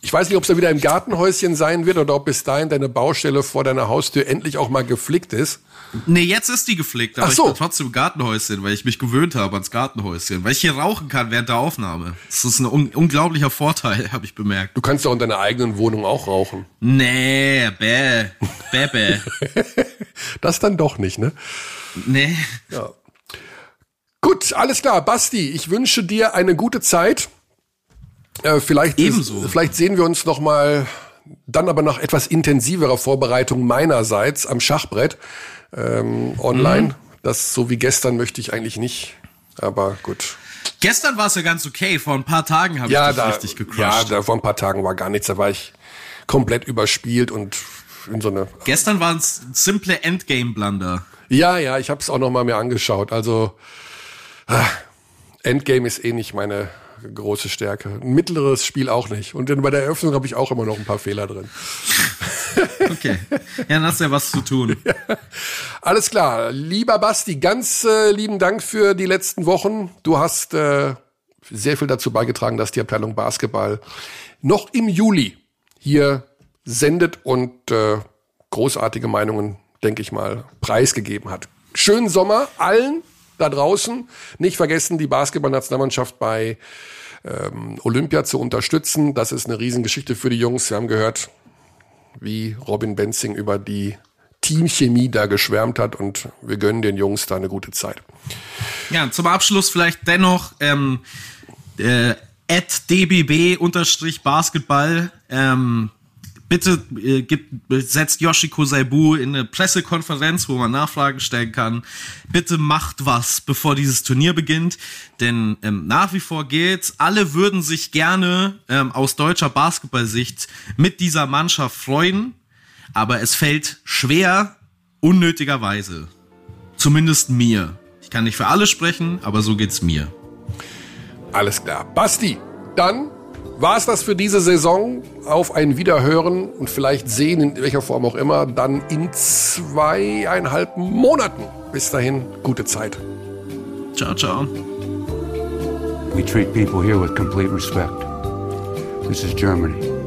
Ich weiß nicht, ob es da wieder im Gartenhäuschen sein wird oder ob bis dahin deine Baustelle vor deiner Haustür endlich auch mal geflickt ist. Nee, jetzt ist die geflickt, aber Ach so. ich bin trotzdem im Gartenhäuschen, weil ich mich gewöhnt habe ans Gartenhäuschen, weil ich hier rauchen kann während der Aufnahme. Das ist ein un unglaublicher Vorteil, habe ich bemerkt. Du kannst doch in deiner eigenen Wohnung auch rauchen. Nee, bäh, bäh, bäh. Das dann doch nicht, ne? Nee. Gut, alles klar. Basti, ich wünsche dir eine gute Zeit. Äh, vielleicht, Ebenso. vielleicht sehen wir uns noch mal dann aber nach etwas intensiverer Vorbereitung meinerseits am Schachbrett ähm, online. Mhm. Das so wie gestern möchte ich eigentlich nicht. Aber gut. Gestern war es ja ganz okay, vor ein paar Tagen habe Ja, ich dich da, richtig gecrushed. ja, da vor ein paar Tagen war gar nichts. Da war ich komplett überspielt und in so eine. Gestern waren es simple Endgame-Blunder. Ja, ja, ich habe es auch noch mal mir angeschaut. Also ah, Endgame ist eh nicht meine große Stärke. Ein mittleres Spiel auch nicht. Und bei der Eröffnung habe ich auch immer noch ein paar Fehler drin. Okay. ja, dann hast du ja was zu tun. Alles klar, lieber Basti, ganz äh, lieben Dank für die letzten Wochen. Du hast äh, sehr viel dazu beigetragen, dass die Abteilung Basketball noch im Juli hier sendet und äh, großartige Meinungen, denke ich mal, preisgegeben hat. Schönen Sommer allen da draußen. Nicht vergessen, die Basketballnationalmannschaft bei ähm, Olympia zu unterstützen. Das ist eine Riesengeschichte für die Jungs. Wir haben gehört, wie Robin Benzing über die Teamchemie da geschwärmt hat und wir gönnen den Jungs da eine gute Zeit. Ja, zum Abschluss vielleicht dennoch ähm, äh, at dbb-basketball ähm, bitte äh, gibt, setzt Yoshiko Saibu in eine Pressekonferenz, wo man Nachfragen stellen kann. Bitte macht was, bevor dieses Turnier beginnt, denn ähm, nach wie vor gilt, alle würden sich gerne ähm, aus deutscher Basketballsicht mit dieser Mannschaft freuen, aber es fällt schwer, unnötigerweise. Zumindest mir. Ich kann nicht für alle sprechen, aber so geht's mir. Alles klar. Basti, dann war es das für diese Saison. Auf ein Wiederhören und vielleicht sehen, in welcher Form auch immer, dann in zweieinhalb Monaten. Bis dahin, gute Zeit. Ciao, ciao. We treat people here with complete respect. This is Germany.